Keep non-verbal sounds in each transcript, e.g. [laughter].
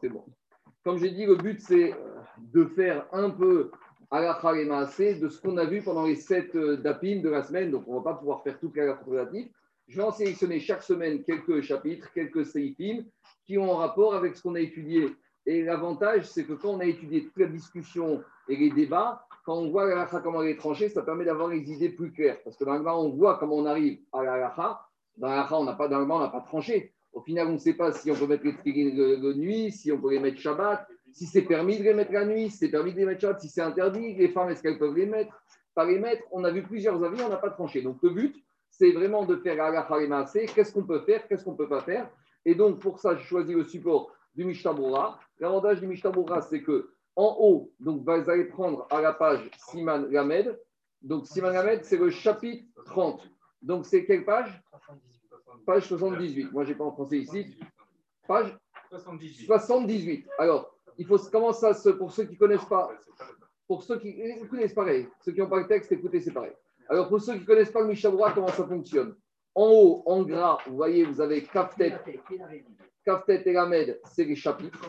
C'est bon. Comme j'ai dit, le but, c'est de faire un peu à la de ce qu'on a vu pendant les sept euh, dapim de la semaine. Donc, on ne va pas pouvoir faire toute la relative. Je vais en sélectionner chaque semaine quelques chapitres, quelques seifim qui ont un rapport avec ce qu'on a étudié. Et l'avantage, c'est que quand on a étudié toute la discussion et les débats, quand on voit la comment elle est tranchée, ça permet d'avoir les idées plus claires. Parce que dans le on voit comment on arrive à la Dans la on n'a pas, on n'a pas tranché. Au final, on ne sait pas si on peut mettre les tefillin de nuit, si on peut les mettre Shabbat, si c'est permis de les mettre la nuit, si c'est permis de les mettre Shabbat, si c'est interdit, les femmes, est-ce qu'elles peuvent les mettre Pas les mettre? On a vu plusieurs avis, on n'a pas tranché. Donc le but, c'est vraiment de faire la qu'est-ce qu'on peut faire, qu'est-ce qu'on ne peut pas faire? Et donc pour ça, j'ai choisi le support du Mishnah L'avantage du Mishnah c'est que en haut, donc vous allez prendre à la page Siman Lamed. Donc Siman Lamed, c'est le chapitre 30. Donc c'est quelle page? Page 78. Moi, je n'ai pas en français ici. Page 78. Alors, il faut comment ça se, pour ceux qui ne connaissent pas, pour ceux qui connaissent pareil, ceux qui n'ont pas le texte, écoutez, c'est pareil. Alors, pour ceux qui ne connaissent pas le Mishabura, comment ça fonctionne? En haut, en gras, vous voyez, vous avez Kaftet. Kaftet et Lamed, c'est les chapitres.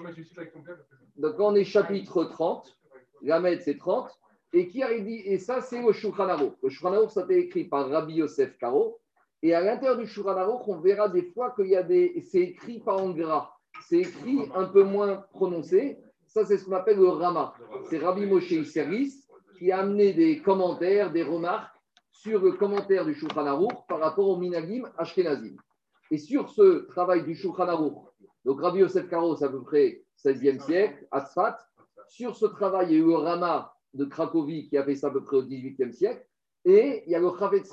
Donc, on est chapitre 30. Lamed, c'est 30. Et qui a dit, et ça, c'est le Shulchan Le Shulchan ça a été écrit par Rabbi Yosef Karo. Et à l'intérieur du Shulchan on verra des fois qu'il y a des. C'est écrit pas en gras, c'est écrit un peu moins prononcé. Ça, c'est ce qu'on appelle le Rama. C'est Rabbi Moshe Isseris qui a amené des commentaires, des remarques sur le commentaire du Shulchan par rapport au Minagim Ashkenazim. Et sur ce travail du Shulchan donc Rabbi Yosef c'est à peu près 16e siècle, Asfat. Sur ce travail, il y a eu le Rama de Cracovie qui a fait ça à peu près au 18e siècle. Et il y a le Chavetz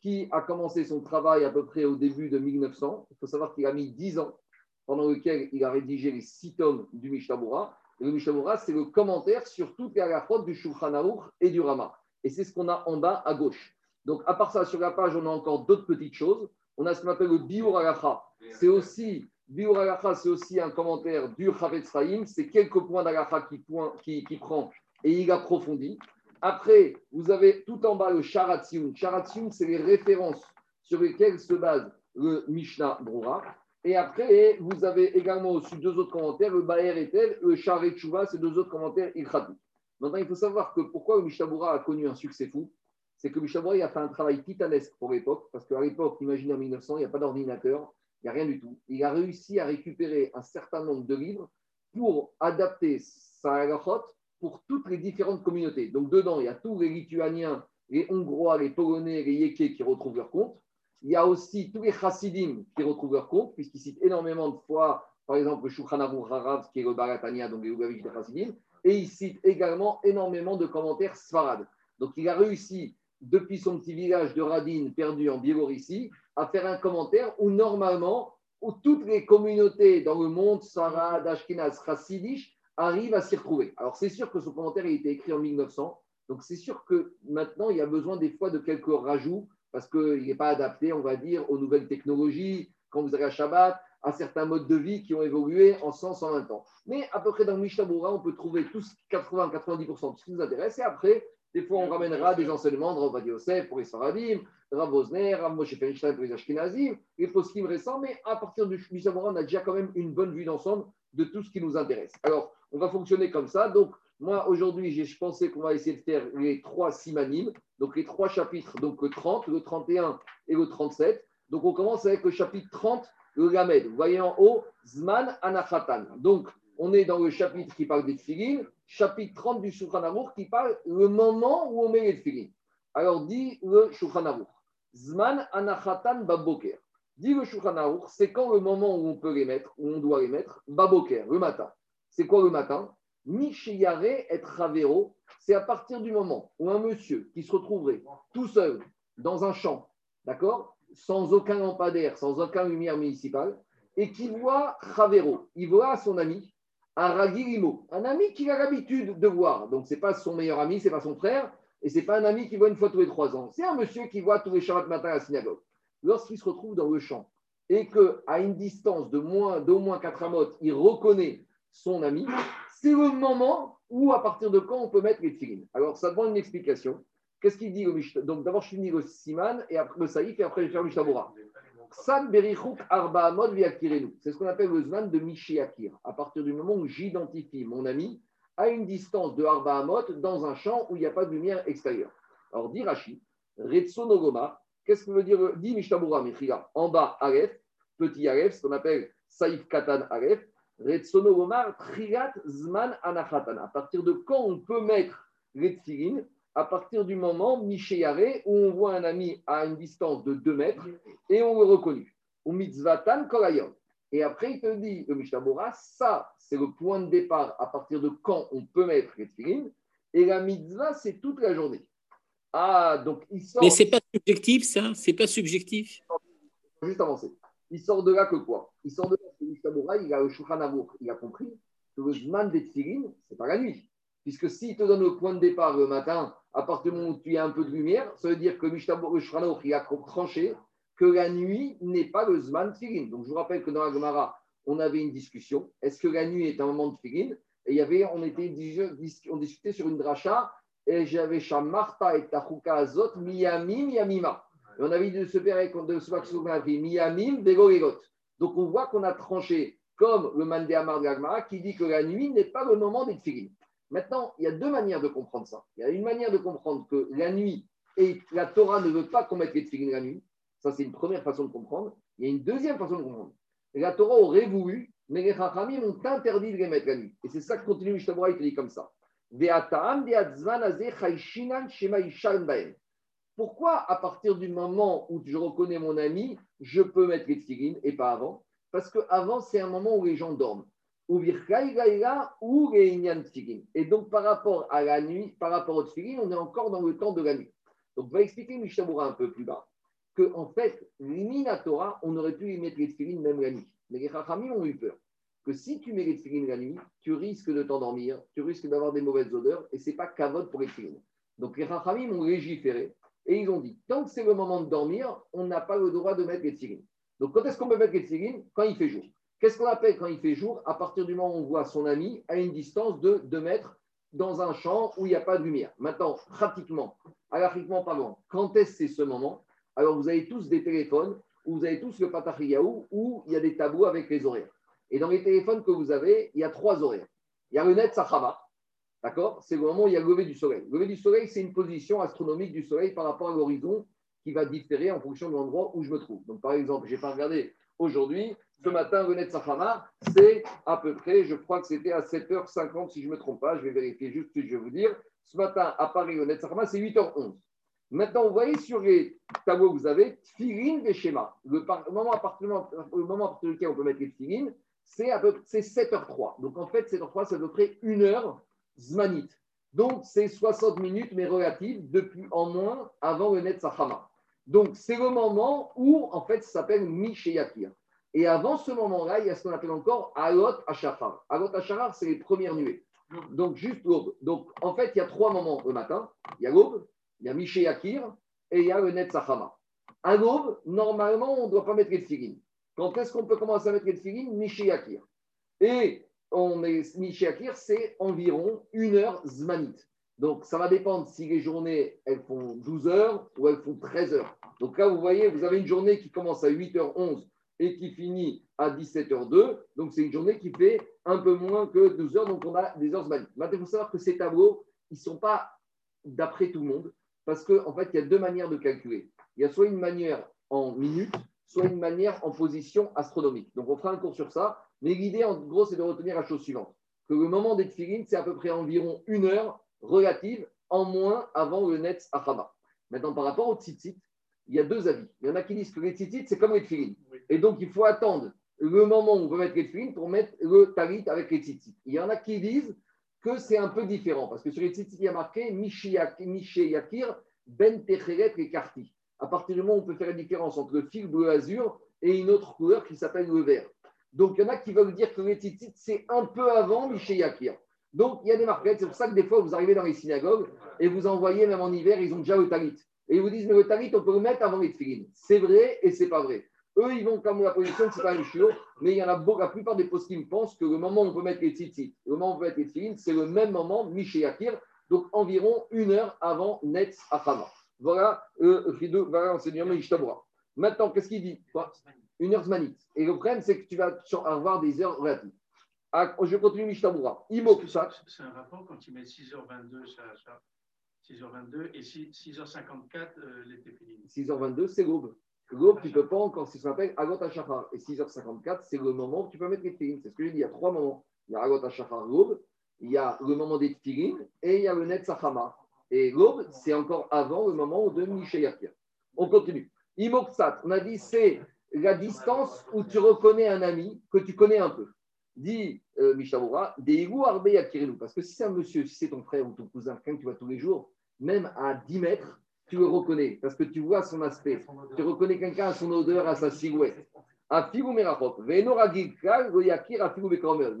qui a commencé son travail à peu près au début de 1900. Il faut savoir qu'il a mis 10 ans, pendant lequel il a rédigé les 6 tomes du Mishnah Et le Mishnah c'est le commentaire sur toutes les halachot du Shulchan et du Rama. Et c'est ce qu'on a en bas à gauche. Donc, à part ça, sur la page, on a encore d'autres petites choses. On a ce qu'on appelle le Biur Halacha. C'est aussi, Biur c'est aussi un commentaire du Chavetz C'est quelques points d'Halacha qui, qui, qui prend et il approfondit. Après, vous avez tout en bas le Sharatsium. Sharatsium, c'est les références sur lesquelles se base le Mishnah Brura. Et après, vous avez également aussi deux autres commentaires, le Baer et tel, le Sharet c'est deux autres commentaires Ilkhati. Maintenant, il faut savoir que pourquoi le Mishnah Brura a connu un succès fou, c'est que le Mishnah Brura a fait un travail titanesque pour l'époque, parce qu'à l'époque, imaginez en 1900, il n'y a pas d'ordinateur, il n'y a rien du tout. Il a réussi à récupérer un certain nombre de livres pour adapter sa halachot pour toutes les différentes communautés. Donc dedans, il y a tous les Lituaniens, les Hongrois, les Polonais, les Yékés qui retrouvent leur compte. Il y a aussi tous les Chassidim qui retrouvent leur compte, puisqu'ils citent énormément de fois, par exemple, le Shulchan Aruch qui est le Baratania, donc les Lubavitch des Chassidim, et il cite également énormément de commentaires Sfarad. Donc il a réussi, depuis son petit village de Radin perdu en Biélorussie, à faire un commentaire où normalement, où toutes les communautés dans le monde, Sfarad, Ashkenaz, Chassidish, arrive à s'y retrouver. Alors c'est sûr que ce commentaire a été écrit en 1900, donc c'est sûr que maintenant il y a besoin des fois de quelques rajouts parce qu'il n'est pas adapté, on va dire, aux nouvelles technologies, quand vous allez à Shabbat, à certains modes de vie qui ont évolué en 100, 120 ans. Mais à peu près dans le Mishnah on peut trouver tous 80-90% de ce qui nous intéresse. Et après, des fois, on ramènera des enseignements de Rav Yosef pour les Saradim, Rav Osner, Rav Moshe Feinstein pour les Ashkenazim, les poskim récents. Mais à partir du Mishnah on a déjà quand même une bonne vue d'ensemble de tout ce qui nous intéresse. Alors, on va fonctionner comme ça. Donc, moi, aujourd'hui, je pensais qu'on va essayer de faire les trois simanimes, donc les trois chapitres, donc le 30, le 31 et le 37. Donc, on commence avec le chapitre 30, le Gamed. Vous voyez en haut, Zman Anachatan. Donc, on est dans le chapitre qui parle des tfilines, chapitre 30 du Shulchan qui parle le moment où on met les tfilines. Alors, dit le Shulchan Zman Anachatan Baboker. Dit le Shulchan c'est quand le moment où on peut les mettre, où on doit les mettre, Baboker, le matin. C'est quoi le matin? Michiyare et Ravero, c'est à partir du moment où un monsieur qui se retrouverait tout seul dans un champ, d'accord, sans aucun lampadaire, sans aucune lumière municipale, et qui voit Ravero, il voit son ami, un un ami qu'il a l'habitude de voir. Donc, ce n'est pas son meilleur ami, ce n'est pas son frère, et ce n'est pas un ami qui voit une fois tous les trois ans. C'est un monsieur qui voit tous les Shabbat matin à la synagogue. Lorsqu'il se retrouve dans le champ et qu'à une distance de moins, d'au moins 4 amotes, il reconnaît son ami, c'est le moment où, à partir de quand, on peut mettre les filines. Alors, ça demande une explication. Qu'est-ce qu'il dit au Donc, d'abord, je finis le Siman, et après le Saïf, et après, je vais faire le Mishabura. San Berichuk Arba C'est ce qu'on appelle le Zman de Mishiakir. À partir du moment où j'identifie mon ami à une distance de Arba Amot dans un champ où il n'y a pas de lumière extérieure. Alors, dit Rashi, Retsonogoma, qu'est-ce que veut dire Dit Mishtabura En bas, Aref, petit Aref, ce qu'on appelle Saïf Katan Aref. Retsonogoma, Trigat Zman Anachatana. À partir de quand on peut mettre les à partir du moment, Michéyare, où on voit un ami à une distance de 2 mètres et on le reconnu. Ou mitzvatan kolayom. Et après, il te dit, le Mishnabura, ça, c'est le point de départ à partir de quand on peut mettre les Et la mitzvah, c'est toute la journée. Ah, donc il sort. Mais c'est pas subjectif, ça? C'est pas subjectif? Juste avancer. Il sort de là que quoi? Il sort de il a le Shulchan il a compris que le Zman des Tfilin, c'est pas la nuit. Puisque s'il te donne le point de départ le matin, à partir du moment où tu as un peu de lumière, ça veut dire que Mishtabor il a tranché que la nuit n'est pas le Zman Tfilin. Donc je vous rappelle que dans la Gemara, on avait une discussion. Est-ce que la nuit est un moment de Tfilin Et il y avait, on, était, discutait sur une dracha, et j'avais Martha et Tachuka Azot, Miyamim, Yamima. Et on avait dit de se faire de se faire Miyamim, Donc on voit qu'on a tranché comme le Mandéamar de la qui dit que la nuit n'est pas le moment des Tfilin. Maintenant, il y a deux manières de comprendre ça. Il y a une manière de comprendre que la nuit et la Torah ne veut pas qu'on mette les tefillin la nuit. Ça, c'est une première façon de comprendre. Il y a une deuxième façon de comprendre. la Torah aurait voulu, mais les Chachamim ont interdit de les mettre la nuit. Et c'est ça que continue Mishtabura, il te dit comme ça. Pourquoi, à partir du moment où je reconnais mon ami, je peux mettre les et pas avant Parce qu'avant, c'est un moment où les gens dorment ou Et donc, par rapport à la nuit, par rapport au tfilin, on est encore dans le temps de la nuit. Donc, on va expliquer Mishabura un peu plus bas que, en fait, Torah, on aurait pu y mettre les tfilin même la nuit. Mais les Chachamim ont eu peur que si tu mets les tfilin la nuit, tu risques de t'endormir, tu risques d'avoir des mauvaises odeurs, et ce n'est pas kavod pour les tfilin. Donc, les Chachamim ont légiféré et ils ont dit tant que c'est le moment de dormir, on n'a pas le droit de mettre les tfilin. Donc, quand est-ce qu'on peut mettre les tfilin Quand il fait jour. Qu'est-ce qu'on appelle quand il fait jour À partir du moment où on voit son ami à une distance de 2 mètres dans un champ où il n'y a pas de lumière. Maintenant, pratiquement, pratiquement parlant, quand est-ce c'est ce moment Alors, vous avez tous des téléphones vous avez tous le patachiaou où il y a des tabous avec les horaires. Et dans les téléphones que vous avez, il y a trois horaires. Il y a le net Sahaba, d'accord? C'est le moment où il y a le lever du soleil. Le lever du soleil, c'est une position astronomique du soleil par rapport à l'horizon qui va différer en fonction de l'endroit où je me trouve. Donc, par exemple, je n'ai pas regardé aujourd'hui, ce matin, René Safama, c'est à peu près, je crois que c'était à 7h50, si je ne me trompe pas, je vais vérifier juste ce que je vais vous dire. Ce matin, à Paris, René Safama, c'est 8h11. Maintenant, vous voyez sur les tableaux que vous avez, tfilin des schémas. Le, moment à partir, le moment à partir duquel on peut mettre les tfilin, c'est à peu près 7h03. Donc en fait, 7h03, c'est à peu près une heure zmanit. Donc c'est 60 minutes, mais relatives, depuis en moins avant le Net Donc c'est le moment où, en fait, ça s'appelle Misheyakir. Et avant ce moment-là, il y a ce qu'on appelle encore Alot Ashafar. Alot Ashafar, c'est les premières nuées. Donc, juste l'aube. Donc, en fait, il y a trois moments le matin. Il y a l'aube, il y a Miché Yakir et il y a le Net Sachama. À l'aube, normalement, on ne doit pas mettre les tfilines. Quand est-ce qu'on peut commencer à mettre les tfilines Miché Yakir. Et on met Miché Yakir, c'est environ une heure Zmanit. Donc, ça va dépendre si les journées, elles font 12 heures ou elles font 13 heures. Donc là, vous voyez, vous avez une journée qui commence à 8h11 et qui finit à 17h02. Donc, c'est une journée qui fait un peu moins que 12 heures. Donc, on a des heures Maintenant, il faut savoir que ces tableaux, ils ne sont pas d'après tout le monde parce qu'en en fait, il y a deux manières de calculer. Il y a soit une manière en minutes, soit une manière en position astronomique. Donc, on fera un cours sur ça. Mais l'idée, en gros, c'est de retenir la chose suivante que le moment des tfilines, c'est à peu près environ une heure relative en moins avant le Netz Achaba. Maintenant, par rapport au tzitzit, il y a deux avis. Il y en a qui disent que les tzitzit, c'est comme les tfilines. Et donc, il faut attendre le moment où on peut mettre les pour mettre le talit avec les tzitzit. Il y en a qui disent que c'est un peu différent, parce que sur les tzitzit, il y a marqué Miché Yakir, Ben Techeret et Karti. À partir du moment où on peut faire la différence entre le fil bleu azur et une autre couleur qui s'appelle le vert. Donc, il y en a qui veulent dire que les tzitzit, c'est un peu avant Miché Yakir. Donc, il y a des marquettes. C'est pour ça que des fois, vous arrivez dans les synagogues et vous envoyez, même en hiver, ils ont déjà le talit. Et ils vous disent, mais le talit, on peut le mettre avant les tefilines. C'est vrai et c'est pas vrai. Eux, ils vont comme la position que c'est pas un chiot, mais il y en a beaucoup, la plupart des postes qui me pensent que le moment où on peut mettre les tzitzit, le moment où on peut mettre les tefilines, c'est le même moment, Miché Yakir, donc environ une heure avant Netz Achama. Voilà, euh, voilà l'enseignement Ishtabura. Maintenant, qu'est-ce qu'il dit? Une heure zmanite. Et le problème, c'est que tu vas avoir des heures relatives. Ah, je continue Mishtabura. Imo C'est un rapport quand tu mets 6h22, ça, 6h22 et 6, h 54 euh, l'été fini. 6h22, c'est l'aube. L'aube, tu ne peux pas encore, c'est ce qu'on appelle Agot Shachar. Et 6h54, c'est le moment où tu peux mettre les filines. C'est ce que j'ai dit, il y a trois moments. Il y a Agot Shachar, l'aube, il y a le moment des filines et il y a le Net Sachama. Et l'aube, c'est encore avant le moment de Mishayakir. On continue. Imoksat, on a dit, c'est la distance où tu reconnais un ami que tu connais un peu. Dit euh, Mishabura, des Arbe Yakirinu. Parce que si c'est un monsieur, si c'est ton frère ou ton cousin, quelqu'un que tu vois tous les jours, même à 10 mètres, tu le reconnais. Parce que tu vois son aspect. Tu reconnais quelqu'un à son odeur, à sa silhouette. Mais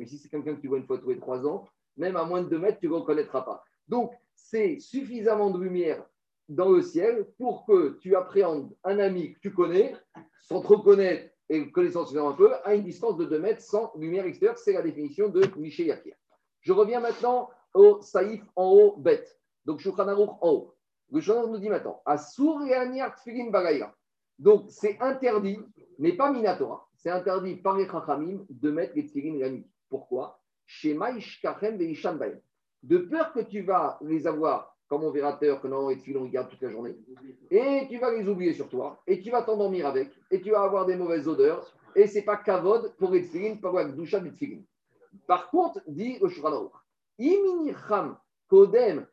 si c'est quelqu'un que tu vois une fois tous les trois ans, même à moins de 2 mètres, tu ne le reconnaîtras pas. Donc, c'est suffisamment de lumière dans le ciel pour que tu appréhendes un ami que tu connais sans te reconnaître et connaissance un peu à une distance de 2 mètres sans lumière extérieure. C'est la définition de Miché Yakir. Je reviens maintenant au saïf en haut, bête. Donc, Shulchan en haut. Le Shulchan nous dit maintenant Asur Tfilin Bagaya. Donc, c'est interdit, mais pas Minatora. C'est interdit par les Chachamim de mettre les Tfilin la nuit. Pourquoi? De peur que tu vas les avoir comme on verra que non, les filons, ils gardent toute la journée. Et tu vas les oublier sur toi, et tu vas t'endormir avec, et tu vas avoir des mauvaises odeurs, et c'est pas kavod pour les filins, pas pour doucha de filin. Par contre, dit le Shuranaur, Iminicham kodem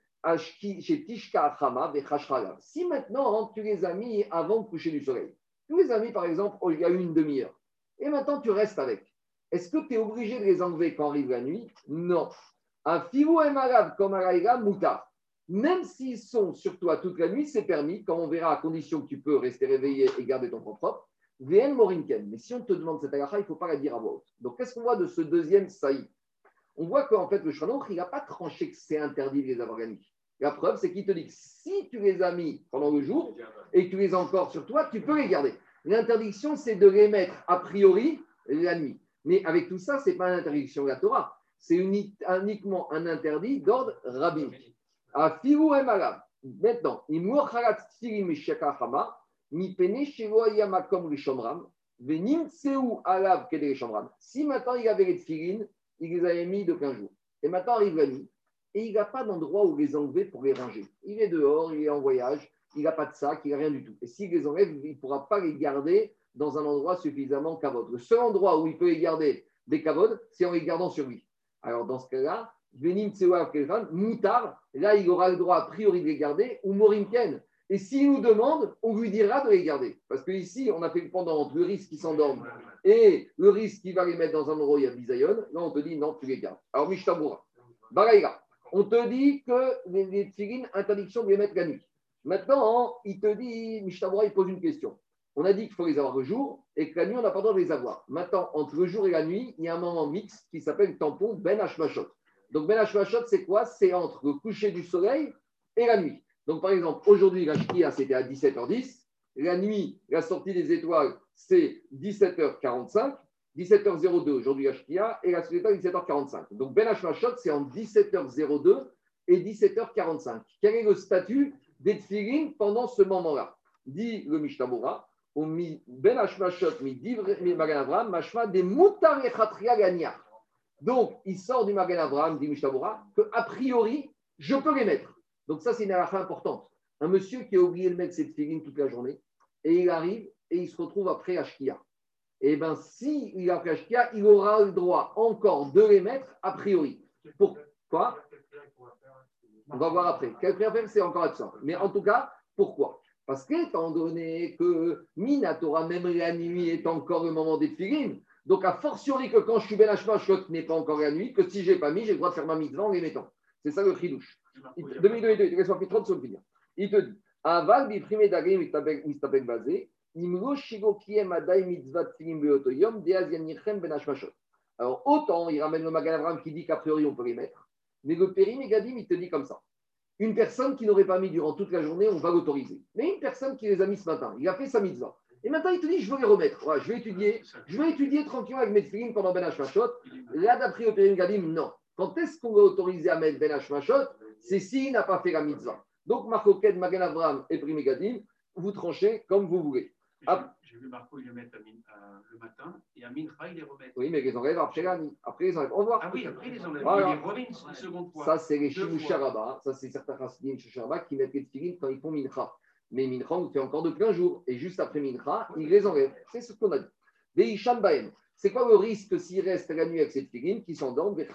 si maintenant tu les as mis avant le coucher du soleil, tu les as mis par exemple il y a une demi-heure, et maintenant tu restes avec, est-ce que tu es obligé de les enlever quand arrive la nuit? Non. Un filou est malade comme un mouta même s'ils sont sur toi toute la nuit, c'est permis, comme on verra, à condition que tu peux rester réveillé et garder ton propre propre. VN Morinken. Mais si on te demande cette agacha, il ne faut pas la dire à voix haute. Donc, qu'est-ce qu'on voit de ce deuxième saïd? On voit qu'en fait, le Shranouch, il n'a pas tranché que c'est interdit de les avoir nuit. La preuve, c'est qu'il te dit que si tu les as mis pendant le jour et que tu les as encore sur toi, tu peux les garder. L'interdiction, c'est de les mettre a priori la nuit. Mais avec tout ça, ce n'est pas une interdiction de la Torah. C'est uniquement un interdit d'ordre rabbinique. Maintenant, si maintenant il avait les tfilines, il les avait mis de 15 jours. Et maintenant arrive la nuit, et il n'a pas d'endroit où les enlever pour les ranger. Il est dehors, il est en voyage, il n'a pas de sac, il n'a rien du tout. Et s'il les enlève, il ne pourra pas les garder dans un endroit suffisamment cavode. Le seul endroit où il peut les garder des cavodes, c'est en les gardant sur lui. Alors dans ce cas-là, Moutar, là il aura le droit a priori de les garder, ou Morimken. Et s'il nous demande, on lui dira de les garder. Parce qu'ici, on a fait le pendant entre le risque qui s'endorme et le risque qui va les mettre dans un endroit où il y a bisayon. Là, on te dit non, tu les gardes. Alors, Mishtabura, Baraïga, on te dit que les, les interdiction de les mettre la nuit. Maintenant, il te dit, Mishtabura, il pose une question. On a dit qu'il faut les avoir le jour et que la nuit, on n'a pas le droit de les avoir. Maintenant, entre le jour et la nuit, il y a un moment mixte qui s'appelle tampon Ben Hashmashot. Donc, Ben c'est quoi? C'est entre le coucher du soleil et la nuit. Donc, par exemple, aujourd'hui, la Shkia, c'était à 17h10. La nuit, la sortie des étoiles, c'est 17h45. 17h02 aujourd'hui la Shkia et la sortie 17h45. Donc, Ben c'est en 17h02 et 17h45. Quel est le statut des pendant ce moment-là? Dit le Mishtamura, Ben Hashmashot, mi divre, mi Magan mashma des mutar ganya. Donc, il sort du Magan Abraham, dit Mishabura, qu'a priori, je peux les mettre. Donc, ça, c'est une affaire importante. Un monsieur qui a oublié de mettre cette figurine toute la journée, et il arrive et il se retrouve après Ashkia. Et eh bien, s'il il a après Ashkia, il aura le droit encore de les mettre a priori. Pourquoi On va voir après. Quel faire, c'est encore absent. Mais en tout cas, pourquoi? Parce qu'étant donné que Minatora, même la nuit, est encore le moment des figurines, donc, a fortiori que quand je suis Ben Hashmashot n'est pas encore la nuit, que si je n'ai pas mis, j'ai le droit de faire ma mitzvah en les mettant. C'est ça le chidouche. Deux minutes, deux minutes, laisse-moi 30 secondes finir. Il te dit Aval biprimé d'agrim mistabek basé, imlo shigo kiem adai mitzvah tfilim beotoyom, deazianichem ben Hashmashot. Alors, autant il ramène le Magan qui dit qu'a priori on peut les mettre, mais le Périm Gadim, il te dit comme ça. Une personne qui n'aurait pas mis durant toute la journée, on va l'autoriser. Mais une personne qui les a mis ce matin, il a fait sa mitzvah. Et maintenant, il te dit, je veux les remettre. je vais étudier, je vais étudier tranquillement avec mes pendant Ben Hashmashot. Là, d'après le Périm Gadim, non. Quand est-ce qu'on va autoriser à mettre Ben Hashmashot C'est s'il n'a pas fait la mitzvah. Donc, Marco Ked, Magan Avram et Périm Gadim, vous tranchez comme vous voulez. J'ai vu Marco, il les met le matin, et à Mincha, il les remet. Oui, mais ils enlèvent après la nuit. Après, ils enlèvent. Au revoir. Ah oui, après, ils enlèvent. Voilà. Ils les une seconde fois. Ça, c'est les Shimusharaba. Ça, c'est certains Chassidim Shimusharaba qui mettent les quand ils font Mincha. Mais Mincha, on fait encore de plein jour. Et juste après Mincha, ils les enlèvent. C'est ce qu'on a dit. C'est quoi le risque s'il reste la nuit avec cette figurine qui s'endorme Et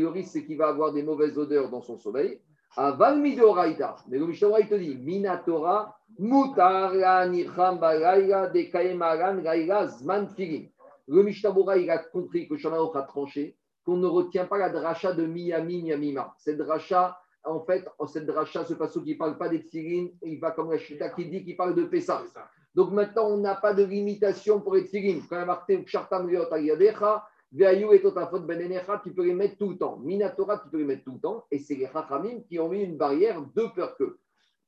le risque, c'est qu'il va avoir des mauvaises odeurs dans son sommeil. Aval midoraita. Mais le Mishnah te dit Minatora mutar nicham balayla de kaemaran laila zman filin. Le Mishnah il a compris que Shamaoch a tranché qu'on ne retient pas la dracha de Miami Miyamima. Cette dracha, en fait, cette dracha, ce passage qui ne parle pas des filines, il va comme la chita qui dit qu'il parle de Pessah. Donc maintenant, on n'a pas de limitation pour les tfilin. Quand il y a marqué tu peux les mettre tout le temps. Minatora, tu peux les mettre tout le temps. Et c'est les Chachamim qui ont mis une barrière de peur que.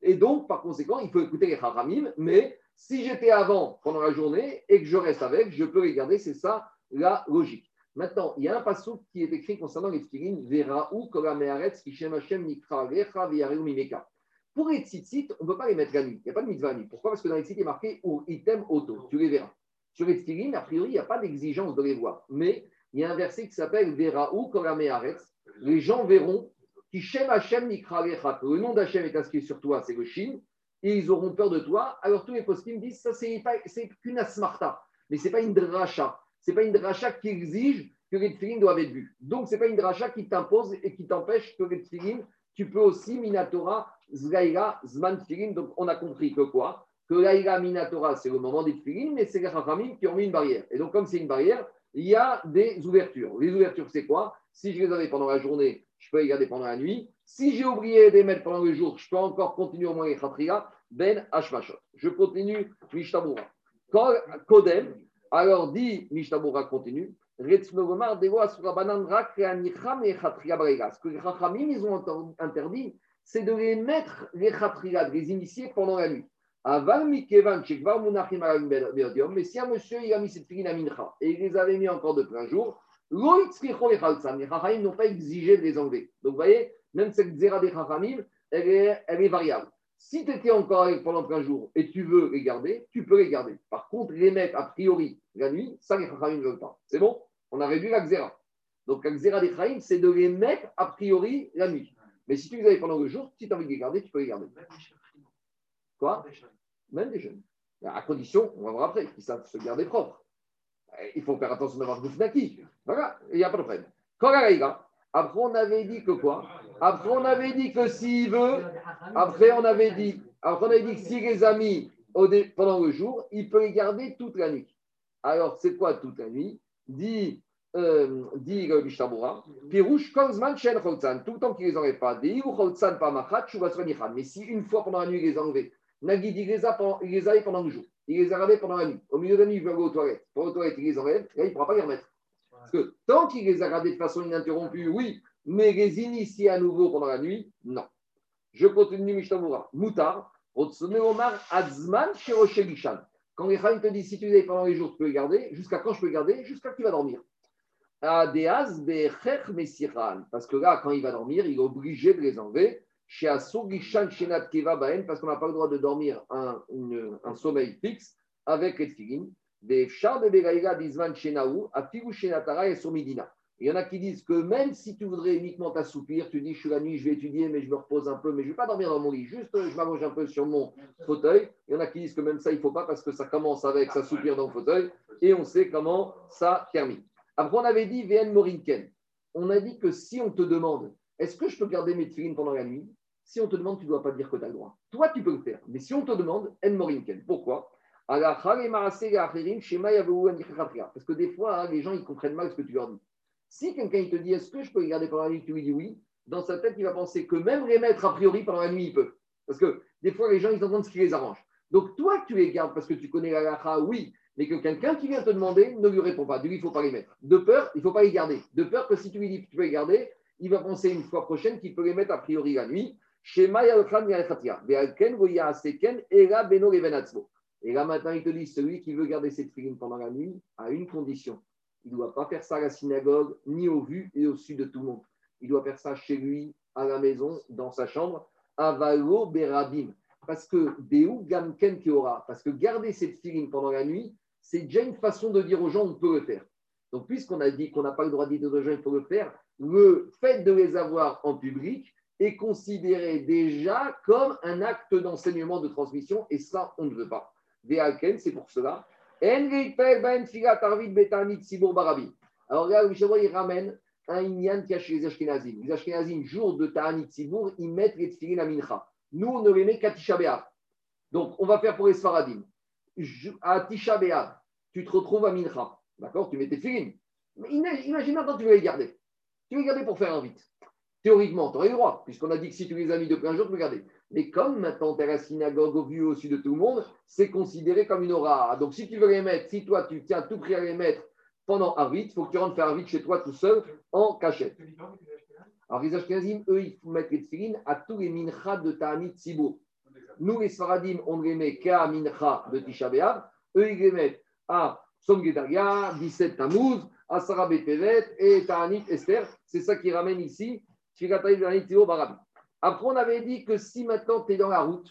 Et donc, par conséquent, il faut écouter les Chachamim. Mais si j'étais avant, pendant la journée, et que je reste avec, je peux les garder. C'est ça la logique. Maintenant, il y a un passage qui est écrit concernant les tfilin. Vera ou kolamearetz kishem Hashem nikra vecha mimeka. Pour les tzitzit, on ne peut pas les mettre la nuit. Il n'y a pas de mitzvah nuit. Pourquoi? Parce que dans les tzitzit, il est marqué ou item auto. Tu les verras. Sur les tefillin, a priori, il n'y a pas d'exigence de les voir. Mais il y a un verset qui s'appelle Veraou Koramearetz. Les gens verront qui Shem Hashem Le nom d'Hachem est inscrit sur toi, c'est le Shin. Et ils auront peur de toi. Alors tous les postim disent ça, c'est qu'une asmarta. Mais ce n'est pas une dracha. N'est pas une dracha qui exige que les tefillin doivent être vus. Donc, ce n'est pas une dracha qui t'impose et qui t'empêche que les tefillin, tu peux aussi, Minatora, Zgaïla, Zman tefillin. Donc, on a compris que quoi? Que l'Aïla Minatora, c'est le moment des tefillin, mais c'est les Chachamim qui ont mis une barrière. Et donc, comme c'est une barrière, il y a des ouvertures. Les ouvertures, c'est quoi? Si je les avais pendant la journée, je peux les garder pendant la nuit. Si j'ai oublié de les mettre pendant le jour, je peux encore continuer au moins les khatria. Ben Hashmashot. Je continue Mishtabura. Kodem, alors dit Mishtabura continue. Ce que les Chachamim, ils ont interdit, c'est de les mettre, les khatria, de les initier pendant la nuit. Mais si un monsieur il a mis cette fille à mincha et il les avait mis encore de plein jour, les Chachamim n'ont pas exigé de les enlever. Donc vous voyez, même cette zéra des Chachamim, elle est variable. Si tu étais encore avec pendant plein jour et tu veux les garder, tu peux les garder. Par contre, les mettre a priori la nuit, ça les Chachamim ne veulent pas. C'est bon? On a réduit la xéra. Donc la xéra des Chachamim, c'est de les mettre a priori la nuit. Mais si tu les avais pendant le jour, si tu as envie de les garder, tu peux les garder. Quoi? Même des jeunes. À condition, on va voir après, qu'ils savent se garder propres. Il faut faire attention d'avoir Goufnaki. Voilà, il n'y a pas de problème. Après, on avait dit que quoi? Après, on avait dit que s'il veut, après, on avait dit, après, on avait dit que si les amis pendant le jour, il peut les garder toute la nuit. Alors, c'est quoi toute la nuit? Dit, euh, dit le Pirouche, Kozman, Shen, tout le temps qu'il ne les enlève pas. Dit, ou Cholzan, pas Machat, Mais si une fois pendant la nuit, il les a enlevés, Nagid, il les a pendant, pendant le jour. Il les a gardés pendant la nuit. Au milieu de la nuit, il veut aller aux toilettes. Pour aux toilettes, il les enlève. Il ne pourra pas les remettre. Tant qu'il les a gardés de façon ininterrompue, oui, mais les initier à nouveau pendant la nuit, non. Je continue Mishtamura. Moutar, Omar, Azman, Sherochelishan. Quand les te disent si tu les pendant les jours, tu peux les garder. Jusqu'à quand je peux les garder? Jusqu'à qu'il va dormir. Parce que là, quand il va dormir, il est obligé de les enlever chez Keva parce qu'on n'a pas le droit de dormir un, sommeil fixe avec les tfilin. Des chars de Begaïga à et Somidina. Il y en a qui disent que même si tu voudrais uniquement t'assoupir, tu dis je suis la nuit, je vais étudier, mais je me repose un peu, mais je ne vais pas dormir dans mon lit, juste je m'allonge un peu sur mon fauteuil. Il y en a qui disent que même ça, il ne faut pas parce que ça commence avec s'assoupir dans le fauteuil et on sait comment ça termine. Après, on avait dit VN Morinken. On a dit que si on te demande est-ce que je peux garder mes tefilines pendant la nuit? Si on te demande, tu ne dois pas dire que tu as le droit. Toi, tu peux le faire. Mais si on te demande, en morinken. Pourquoi? Parce que des fois, hein, les gens, ils comprennent mal ce que tu leur dis. Si quelqu'un te dit, est-ce que je peux les garder pendant la nuit, tu lui dis oui, dans sa tête, il va penser que même les mettre a priori pendant la nuit, il peut. Parce que des fois, les gens, ils entendent ce qui les arrange. Donc, toi, tu les gardes parce que tu connais la oui, mais que quelqu'un qui vient te demander ne lui répond pas. De lui, il ne faut pas les mettre. De peur, il ne faut pas les garder. De peur que si tu lui dis que tu peux les garder, il va penser une fois prochaine qu'il peut les mettre a priori la nuit. Et là maintenant, il te dit celui qui veut garder cette figurine pendant la nuit a une condition. Il ne doit pas faire ça à la synagogue, ni au vu et au sud de tout le monde. Il doit faire ça chez lui, à la maison, dans sa chambre. Avalo berabim. Parce que Gamken Keora, parce que garder cette filine pendant la nuit, c'est déjà une façon de dire aux gens on peut le faire. Donc, puisqu'on a dit qu'on n'a pas le droit de dire aux gens il faut le faire, le fait de les avoir en public est considéré déjà comme un acte d'enseignement de transmission, et ça, on ne veut pas. C'est pour cela. Alors là, il ramène un Inyan qui a chez les Ashkenazim. Les Ashkenazim, jour de Ta'anit Tzibour, ils mettent les tfilin à Mincha. Nous, on ne les met qu'à Tisha Donc, on va faire pour les Sfaradim. À Tisha tu te retrouves à Mincha. D'accord? Tu mets tes tfilin. Imagine maintenant, tu veux les garder. Tu veux les garder pour faire un vite. Théoriquement, tu aurais le droit, puisqu'on a dit que si tu les as mis de plein jour, tu peux garder. Mais comme maintenant tu à la synagogue au vu au-dessus de tout le monde, c'est considéré comme une aura. Donc si tu veux les mettre, si toi tu tiens tout prix à les mettre pendant un vite, il faut que tu rentres faire un vite chez toi tout seul en cachette. Alors les Ashkenazim, eux, ils mettent les tfilines à tous les minchas de Ta'amit Tzibour. Nous, les Sfaradim, on les met qu'à mincha de Tisha. Eux, ils les mettent à Som 17 Tammuz, à Betevet et Ta'anit Esther. C'est ça qui ramène ici après, on avait dit que si maintenant tu es dans la route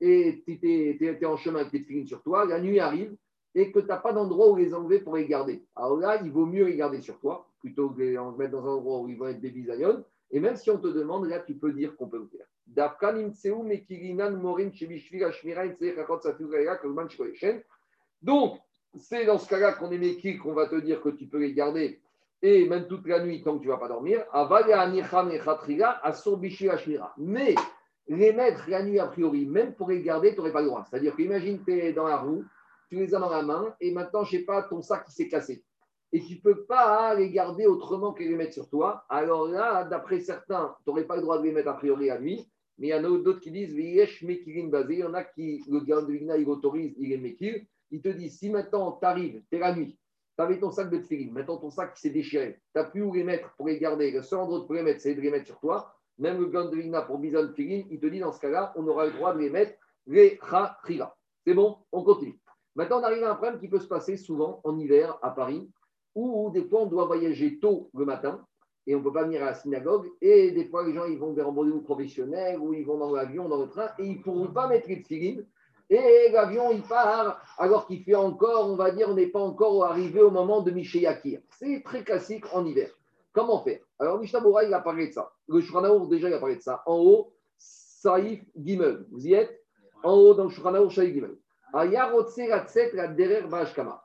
et tu es, en chemin avec tes filines sur toi, la nuit arrive et que tu n'as pas d'endroit où les enlever pour les garder. Alors là, il vaut mieux les garder sur toi plutôt que les mettre dans un endroit où ils vont être des bisayones. Et même si on te demande, là, tu peux dire qu'on peut le faire. Donc, c'est dans ce cas-là qu'on est méquille qu'on va te dire que tu peux les garder et même toute la nuit tant que tu ne vas pas dormir, mais les mettre la nuit a priori, même pour les garder, tu n'aurais pas le droit. C'est-à-dire qu'imagine tu es dans la roue, tu les as dans la main, et maintenant, je ne sais pas, ton sac s'est cassé. Et tu ne peux pas les garder autrement que les mettre sur toi. Alors là, d'après certains, tu n'aurais pas le droit de les mettre a priori la nuit. Mais il y en a d'autres qui disent, il y en a qui, le gars de il autorise, il est. Il te dit, si maintenant tu arrives, tu es la nuit, tu avais ton sac de tefillin, maintenant ton sac qui s'est déchiré, tu n'as plus où les mettre pour les garder. Le seul endroit pour les mettre, c'est de les mettre sur toi. Même le gant de Vigna pour Bison Tefillin, il te dit dans ce cas-là, on aura le droit de les mettre les Khatrira. C'est bon, on continue. Maintenant, on arrive à un problème qui peut se passer souvent en hiver à Paris, où des fois on doit voyager tôt le matin et on ne peut pas venir à la synagogue. Et des fois, les gens ils vont vers un rendez-vous professionnel ou ils vont dans l'avion, dans le train, et ils ne pourront pas mettre les tefillin et l'avion, il part alors qu'il fait encore, on va dire, on n'est pas encore arrivé au moment de Yakir. C'est très classique en hiver. Comment faire? Alors, Mishnah il a parlé de ça. Le Shuranaour, déjà, il a parlé de ça. En haut, Saïf Gimel. Vous y êtes? En haut, dans le Shuranaour, Saïf Gimel.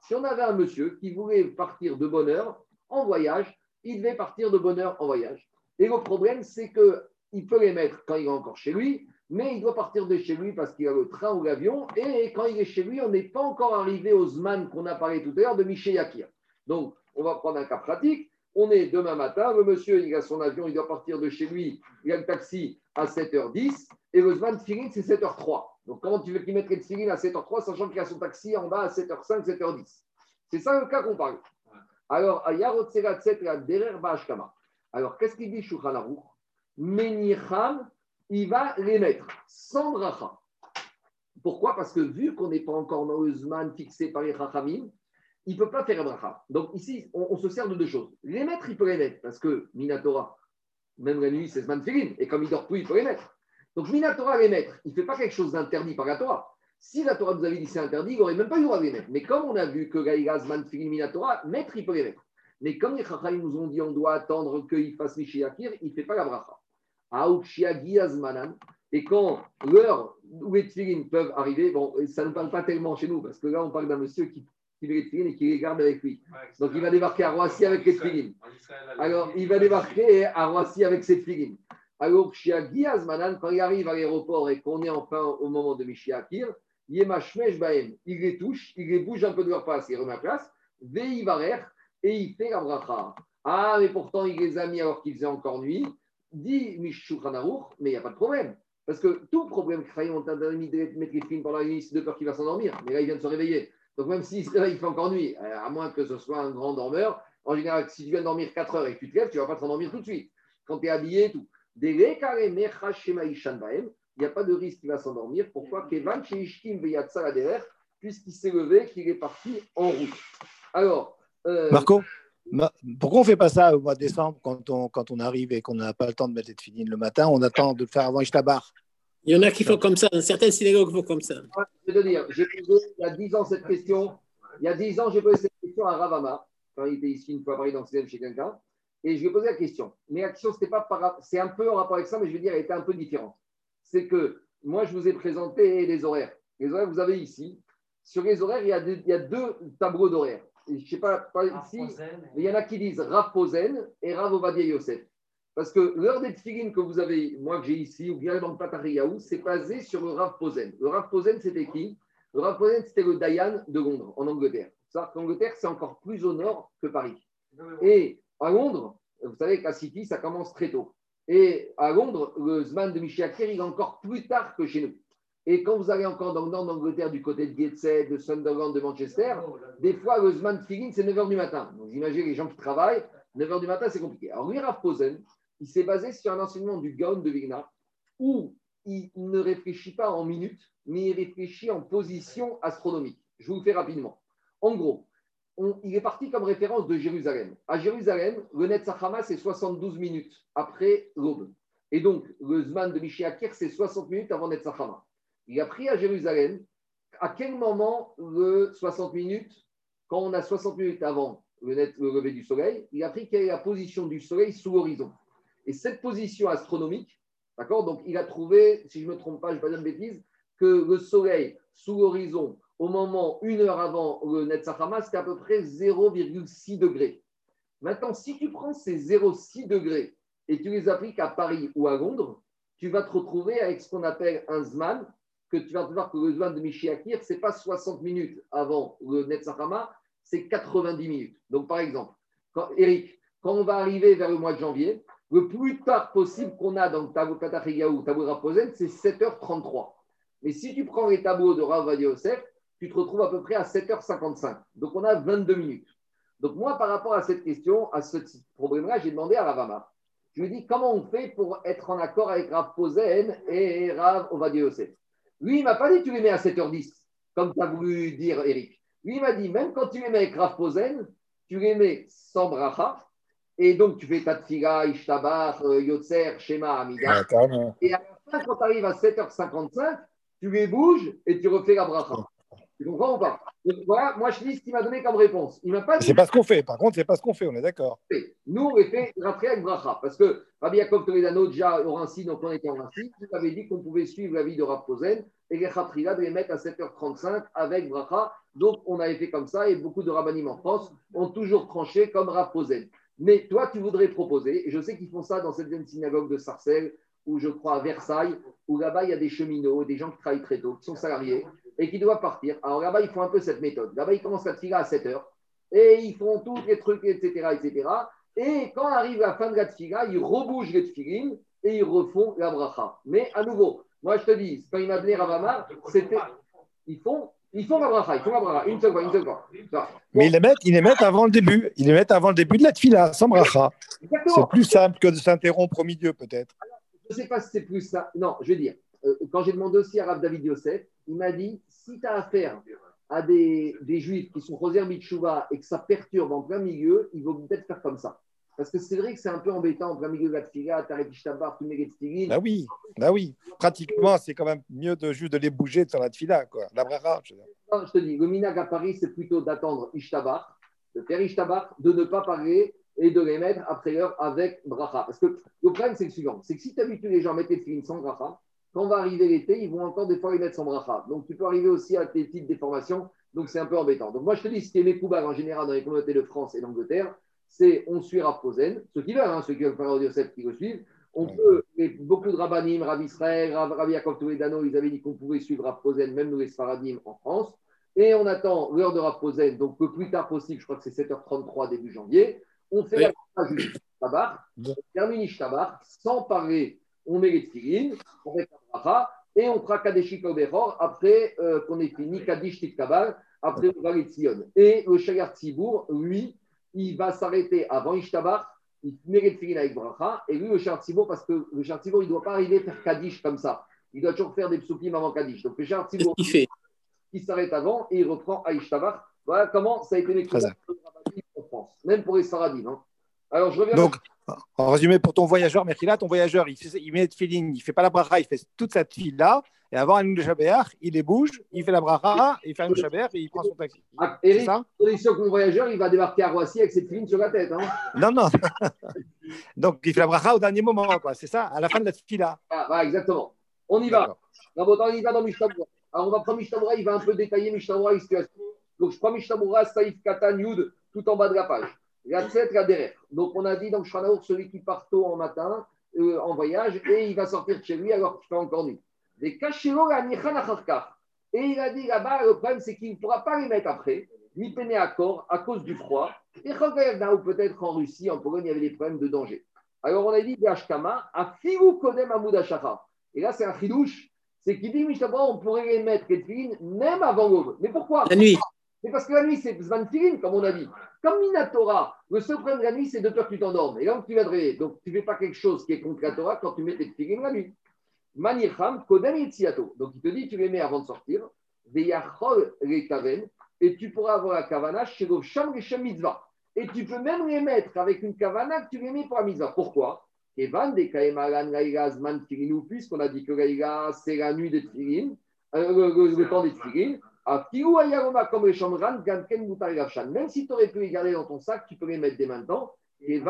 Si on avait un monsieur qui voulait partir de bonne heure en voyage, il devait partir de bonne heure en voyage. Et le problème, c'est qu'il peut les mettre quand il est encore chez lui, mais il doit partir de chez lui parce qu'il a le train ou l'avion, et quand il est chez lui, on n'est pas encore arrivé au Zman qu'on a parlé tout à l'heure de Michel Yakir. Donc, on va prendre un cas pratique. On est demain matin, le monsieur, il a son avion, il doit partir de chez lui, il a le taxi à 7h10, et le Zman Tfilin, c'est 7h03. Donc, comment tu veux qu'il mette le Tfilin à 7h03, sachant qu'il a son taxi en bas à 7h05, 7h10 C'est ça le cas qu'on parle. Alors, Alors, qu'est-ce qu'il dit Shulchan Menicham il va les mettre sans bracha. Pourquoi? Parce que vu qu'on n'est pas encore dans fixé par les Chachamim, il ne peut pas faire un bracha. Donc ici, on, se sert de deux choses. Les mettre, il peut les mettre, parce que Minatora, même la nuit, c'est Zman Filim, et comme il dort plus, il peut les mettre. Donc Minatora, les mettre, il ne fait pas quelque chose d'interdit par la Torah. Si la Torah nous avait dit c'est interdit, il n'aurait même pas eu le droit de les mettre. Mais comme on a vu que Gaïga, Zman Filim, Minatora, mettre, il peut les mettre. Mais comme les Chachamim nous ont dit on doit attendre qu'il fasse Mishiakir, il ne fait pas la bracha. Et quand l'heure où les tfilines peuvent arriver, bon, ça ne parle pas tellement chez nous, parce que là, on parle d'un monsieur qui, qui met les tfilines et qui les garde avec lui. Donc, il va débarquer à Roissy avec les tfilines. Alors, il va débarquer à Roissy avec ses tfilines. Alors, Azmanan, quand il arrive à l'aéroport et qu'on est enfin au moment de Mishiakir, il les touche, il les bouge un peu de leur place, il remet à place, Veivarer, et il fait la bracha. Ah, mais pourtant, il les a mis alors qu'il faisait encore nuit dit Mishouchanaour, mais il n'y a pas de problème. Parce que tout problème que on t'a mis de mettre les films pendant la nuit, c'est de peur qu'il va s'endormir. Mais là, il vient de se réveiller. Donc même s'il se réveille, il fait encore nuit, euh, à moins que ce soit un grand dormeur. En général, si tu viens dormir 4 heures et que tu te lèves, tu ne vas pas t'endormir tout de suite. Quand tu es habillé et tout. Il n'y a pas de risque qu'il va s'endormir. Pourquoi Puisqu'il s'est levé, qu'il est parti en route. Alors. Euh, Marco pourquoi on ne fait pas ça au mois de décembre quand on, quand on arrive et qu'on n'a pas le temps de mettre les filines le matin? On attend de le faire avant Ishtabar. Il y en a qui font comme ça, dans certaines synagogues font comme ça. Je vais te dire, j'ai posé il y a 10 ans cette question. Il y a 10 ans, j'ai posé cette question à Ravama, quand il était ici une fois à Paris dans le chez quelqu'un. Et je lui ai posé la question. Mais la question, c'était pas par... c'est un peu en rapport avec ça, mais je veux dire, elle était un peu différente. C'est que moi, je vous ai présenté les horaires. Les horaires, vous avez ici. Sur les horaires, il y a deux, il y a deux tableaux d'horaires. Je ne sais pas, pas ici, mais il y en a qui disent Rav Posen et Rav Ovadia Yosef. Parce que l'heure des tfilines que vous avez, moi que j'ai ici, ou bien dans le Patariaou, c'est basé sur le Rav Posen. Le Rav Posen, c'était qui? Le Rav Posen, c'était le Dayan de Londres, en Angleterre. Ça, l'Angleterre, c'est encore plus au nord que Paris. Et à Londres, vous savez qu'à City, ça commence très tôt. Et à Londres, le Zman de Michel il est encore plus tard que chez nous. Et quand vous allez encore dans le nord d'Angleterre, du côté de Gateshead, de Sunderland, de Manchester, des fois, le Zman de c'est 9h du matin. Donc, imaginez les gens qui travaillent, 9h du matin, c'est compliqué. Alors, lui, Rav Posen, il s'est basé sur un enseignement du Gaon de Vigna, où il ne réfléchit pas en minutes, mais il réfléchit en position astronomique. Je vous le fais rapidement. En gros, il est parti comme référence de Jérusalem. À Jérusalem, le Netzachama, c'est 72 minutes après l'aube. Et donc, le Zman de Mishéakir, c'est 60 minutes avant Netzachama. Il a pris à Jérusalem, à quel moment le 60 minutes, quand on a 60 minutes avant le, lever du soleil, il a pris quelle est la position du soleil sous l'horizon. Et cette position astronomique, d'accord, donc il a trouvé, si je ne me trompe pas, je ne vais pas dire de bêtises, que le soleil sous l'horizon au moment, une heure avant le Netzachama, c'était à peu près 0,6 degrés. Maintenant, si tu prends ces 0,6 degrés et tu les appliques à Paris ou à Londres, tu vas te retrouver avec ce qu'on appelle un Zman, que tu vas voir que le Zman de Mishiakir, ce n'est pas 60 minutes avant le Netzachama, c'est 90 minutes. Donc, par exemple, Eric, quand on va arriver vers le mois de janvier, le plus tard possible qu'on a dans le tableau Katachigaou, tableau Raposen, c'est 7h33. Mais si tu prends les tableaux de Rav Yosef, tu te retrouves à peu près à 7h55. Donc, on a 22 minutes. Donc, moi, par rapport à cette question, à ce problème-là, j'ai demandé à Ravama. Je lui ai dit, comment on fait pour être en accord avec Rav Posen et Rav Ovadia Yosef? Lui, il ne m'a pas dit, tu les mets à 7h10, comme tu as voulu dire, Eric. Lui, il m'a dit, même quand tu les mets avec Rav Posen, tu les mets sans bracha, et donc tu fais Tatfila, Ishtabar, euh, Yotzer, Shema, Amida. Et à la fin, quand tu arrives à 7h55, tu les bouges et tu refais la bracha. Tu comprends ou pas? Voilà, moi je dis ce qu'il m'a donné comme réponse. Il m'a pas C'est pas ce qu'on fait, par contre, c'est pas ce qu'on fait, on est d'accord. Nous, on fait après avec Bracha, parce que Rabbi Yaakov Toledano, déjà au Rinci, donc on était en Rinci, il avait dit qu'on pouvait suivre la vie de Rav Posen et les Khatrila de les mettre à 7h35 avec Bracha. Donc on avait fait comme ça et beaucoup de rabbinim en France ont toujours tranché comme Rav Posen. Mais toi, tu voudrais proposer, et je sais qu'ils font ça dans cette même synagogue de Sarcelles, ou je crois à Versailles, où là-bas il y a des cheminots, des gens qui travaillent très tôt, qui sont salariés et qui doivent partir. Alors là-bas, ils font un peu cette méthode. Là-bas, ils commencent à tirer à 7 heures et ils font tous les trucs, etc. etc. Et quand arrive la fin de la tfila, ils rebougent les tfilines et ils refont la bracha. Mais à nouveau, moi je te dis, quand il m'a donné Ravamar, c'était. Ils font, ils font la bracha, ils font la bracha, une seule fois, une seule fois. Mais ils les, mettent, ils les mettent avant le début, ils les mettent avant le début de la tfila, sans bracha. C'est plus simple que de s'interrompre au milieu, peut-être. Je ne sais pas si c'est plus ça. Non, je veux dire, quand j'ai demandé aussi à Rav David Yosef, il m'a dit si tu as affaire à des, des juifs qui sont Roser Mitchouva et que ça perturbe en plein milieu, il vaut peut-être faire comme ça. Parce que c'est vrai que c'est un peu embêtant en plein milieu de la tfila, Tarek Ishtabar, Bah oui, bah oui. Pratiquement, c'est quand même mieux de juste de les bouger sur la tfila, quoi. La bracha. Je, je te dis, le minag à Paris, c'est plutôt d'attendre Ishtabar, de faire Ishtabar, de ne pas parler et de les mettre après l'heure avec bracha. Parce que le problème, c'est le suivant c'est que si tu habitues les gens à mettre les sans bracha, quand va arriver l'été, ils vont encore des fois les mettre sans bracha. Donc, tu peux arriver aussi à tes petites déformations. Donc, c'est un peu embêtant. Donc, moi, je te dis, ce qui est mes en général dans les communautés de France et d'Angleterre, c'est on suit Raposen, ceux qui veulent, hein, ceux qui veulent faire Yosef qui le suivent. On peut, beaucoup de rabbinim, Rav Israël, Rav Yaakov Toledano, ils avaient dit qu'on pouvait suivre Raposen, même nous les Sfaradim en France. Et on attend l'heure de Raposen, donc le plus tard possible, je crois que c'est 7h33 début janvier. On fait la tabar, on termine tabar, sans parler, on met les tfilines, on fait la et on fera Kadeshi Kodechor après euh, qu'on ait fini Kadish Tikkabal, après on va les Et le Shayar Tzibour, lui, il va s'arrêter avant Ishtabar, il met les tfilines avec Bracha, et lui, le Shayar Tzibour, parce que le Shayar Tzibour, il ne doit pas arriver à faire Kadish comme ça. Il doit toujours faire des psukim avant Kadish. Donc le Shayar Tzibour, il s'arrête avant et il reprend à Ishtabar. Voilà comment ça a été mes en France, même pour les Saradim. Hein. Alors, je reviens. Donc, en résumé, pour ton voyageur, Merkila, ton voyageur, il, fait, il met de feeling, il fait pas la bracha, il fait toute cette file-là. Et avant un de il les bouge, il fait la bracha, il fait un et il prend son taxi. Ah, c'est ça que mon voyageur, il va débarquer à Roissy avec cette filine sur la tête. Hein [laughs] non, non. [laughs] Donc, il fait la bracha au dernier moment, quoi. C'est ça, à la fin de la file-là. Ah, exactement. On y va. on y va dans Mishtabura. Alors, on va prendre Mishtabura, il va un peu détailler Mishtabura. Donc, je prends Mishtabura, Saïf Katan Yud, tout en bas de la page. La tête, la derrière. Donc, on a dit dans Shanaour, celui qui part tôt en matin, euh, en voyage, et il va sortir de chez lui alors qu'il fait encore nuit. Et il a dit là-bas, le problème, c'est qu'il ne pourra pas les mettre après, ni peiner à corps à cause du froid. Et ou peut-être en Russie, en Pologne, il y avait des problèmes de danger. Alors on a dit, à Kodem. Et là, c'est un chidouche, c'est qu'il dit, on pourrait les mettre, les même avant l'aube. Mais pourquoi? La nuit. C'est parce que la nuit, c'est Zman comme on a dit. Comme Minatora, le seul de la nuit, c'est de peur que tu t'endormes. Et là, tu vas te réveiller. Donc, tu ne fais pas quelque chose qui est contre la Torah quand tu mets tes tefilin la nuit. Manicham, Kodem Yetziato. Donc il te dit, tu les mets avant de sortir, Veyachol les et tu pourras avoir la kavana chez Sham Geshem Mitzvah. Et tu peux même les mettre avec une kavana que tu les mets pour la mitzvah. Pourquoi? Evan de Kaemalan Laïla Zman puisqu'on a dit que Laïla, c'est la nuit de Tirin, euh, le, le, temps des Tirin. Même si tu aurais pu les garder dans ton sac, tu peux les mettre dès maintenant. Parce qu'il n'y a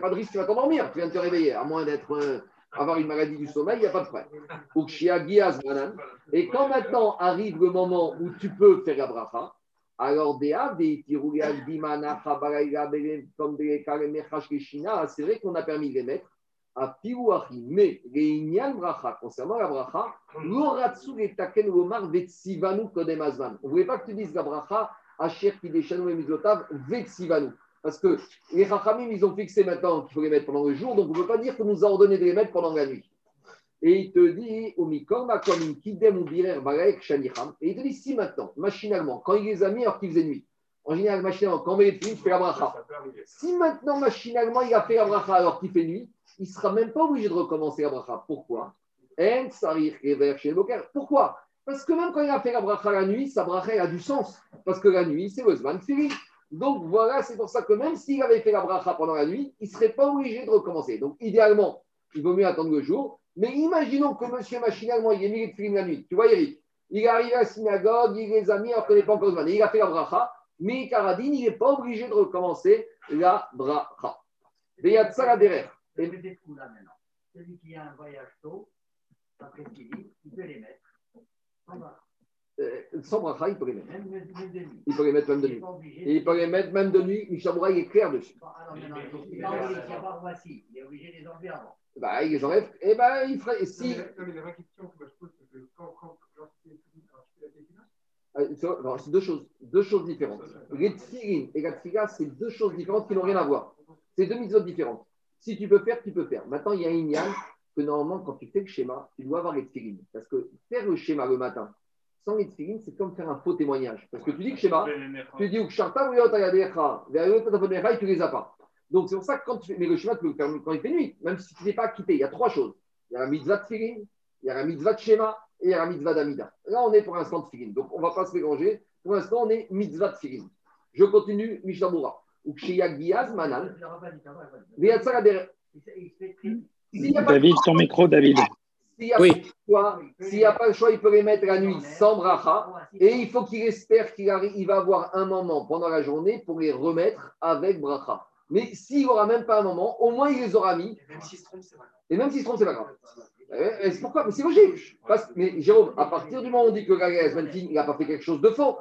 pas de risque, tu vas t'endormir, tu viens de te réveiller, à moins d'être euh, une maladie du sommeil, il n'y a pas de problème. Et quand maintenant arrive le moment où tu peux faire la bracha, alors c'est vrai qu'on a permis de les mettre à Pirouachi, mais les bracha, concernant la bracha, l'oratsu et taken lomar vetsivanu kodemazvan. On ne voulait pas que tu dises la bracha Asher Kideshanu et Mizotav Vetsivanu. Parce que les Chachamim, ils ont fixé maintenant qu'il faut les mettre pendant le jour, donc on ne peut pas dire qu'on nous a ordonné de les mettre pendant la nuit. Et il te dit, et il te dit, si maintenant, machinalement, quand il les a mis alors qu'il faisait nuit, en général, machinalement, quand on met les films, il fait la bracha. Si maintenant, machinalement, il a fait la bracha alors qu'il fait nuit, il ne sera même pas obligé de recommencer la bracha. Pourquoi Pourquoi? Parce que même quand il a fait la bracha la nuit, sa bracha a du sens. Parce que la nuit, c'est le Zman Donc voilà, c'est pour ça que même s'il avait fait la bracha pendant la nuit, il ne serait pas obligé de recommencer. Donc idéalement, il vaut mieux attendre le jour. Mais imaginons que monsieur machinalement, il ait mis les la nuit. Tu vois, Eric, il est arrivé à la synagogue, il les a mis alors qu'il n'est pas encore Zman. Il a fait la bracha, mais Karadine, il n'est pas obligé de recommencer la bracha. Mais il a de ça là derrière. Celui qui a un voyage tôt, après ce qu'il dit, il peut les mettre. Euh, sans bracha, il peut les mettre. Il peut les mettre même de nuit. Et il peut les mettre même de nuit. Il est clair dessus. Il est obligé de les enlever avant. Bah, il les enlève. Et eh ben, il ferait. Si... C'est deux choses, deux choses différentes. Les et la c'est deux choses différentes qui n'ont rien à voir. C'est deux mitzvot différentes. Si tu peux faire, tu peux faire. Maintenant, il y a une yann que normalement, quand tu fais le schéma, tu dois avoir les tfilines. Parce que faire le schéma le matin sans les tfilines, c'est comme faire un faux témoignage. Parce que tu dis que schéma, tu dis et tu les as pas. Donc c'est pour ça que quand tu fais, mais le schéma, tu peux le faire quand il fait nuit, même si tu n'es pas quitté. Il y a trois choses. Il y a la mitzvah de tfilin, il y a la mitzvah de schéma et il y a la mitzvah d'amida. Là, on est pour l'instant de tfilin. Donc on ne va pas se mélanger. Pour l'instant, on est mitzvah de tfilin. Je continue, Mishnah Ou. David, ton micro, David. S'il n'y a, oui. a, pas le choix, il peut les mettre la nuit sans bracha. Et il faut qu'il espère qu'il il va avoir un moment pendant la journée pour les remettre avec bracha. Mais s'il n'aura même pas un moment, au moins il les aura mis. Et même s'il se trompe, c'est pas grave. Et même s'il se trompe, c'est pas grave. Eh, c'est pourquoi? Mais c'est logique. mais Jérôme, à partir du moment où on dit que le il n'a pas fait quelque chose de faux.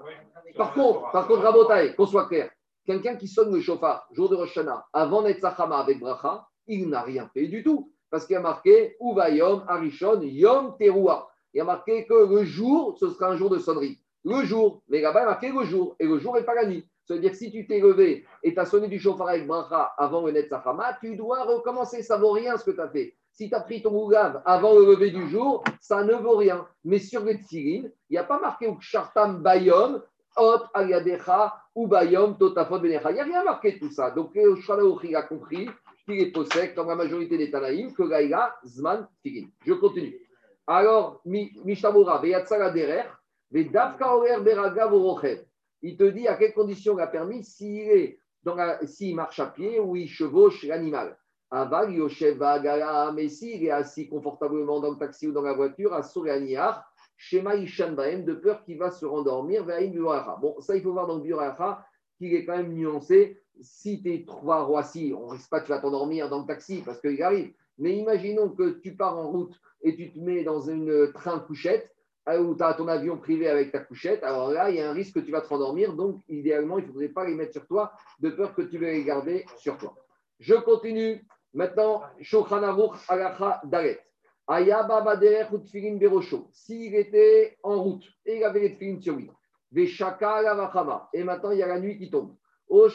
Par contre, par contre, Rabotaï, qu'on soit clair, quelqu'un qui sonne le chauffard, jour de Rosh Hashanah, avant d'être Sachama avec bracha, il n'a rien fait du tout. Parce qu'il y a marqué Yom Arishon Yom Teruah. Il y a marqué que le jour, ce sera un jour de sonnerie. Le jour, mais là-bas, il y a marqué le jour. Et le jour n'est pas la nuit. Ça veut dire que si tu t'es levé et tu as sonné du chauffard avec bracha avant le Netzachama, tu dois recommencer. Ça ne vaut rien ce que tu as fait. Si tu as pris ton Ougav avant le lever du jour, ça ne vaut rien. Mais sur le Tzirin, il n'y a pas marqué Ukshartam Bayom, Ot Ayadecha ou Bayom Totafot Benecha. Il n'y a rien marqué de tout ça. Donc, le Shalaouchi a compris qu'il est possède, comme la majorité des Tanaïm, que Gaïla, Zman, Tigin. Je continue. Alors, Mishamura, Derer. Il te dit à quelles conditions il a permis s'il est marche à pied ou il chevauche l'animal. Aval, Yoshev, mais s'il est assis confortablement dans le taxi ou dans la voiture, à Souraniar, Shema Ishan Baem, de peur qu'il va se rendormir, Bon, ça, il faut voir dans le qu'il est quand même nuancé. Si tu es trois Roissy, on risque pas que tu vas t'endormir dans le taxi parce qu'il arrive. Mais imaginons que tu pars en route et tu te mets dans une train couchette euh, où tu as ton avion privé avec ta couchette. Alors là, il y a un risque que tu vas te rendormir. Donc, idéalement, il ne faudrait pas les mettre sur toi de peur que tu les garder sur toi. Je continue. Maintenant, Shochan Alacha Daret. S'il était en route et il avait les tfilin sur lui, et maintenant il y a la nuit qui tombe. Il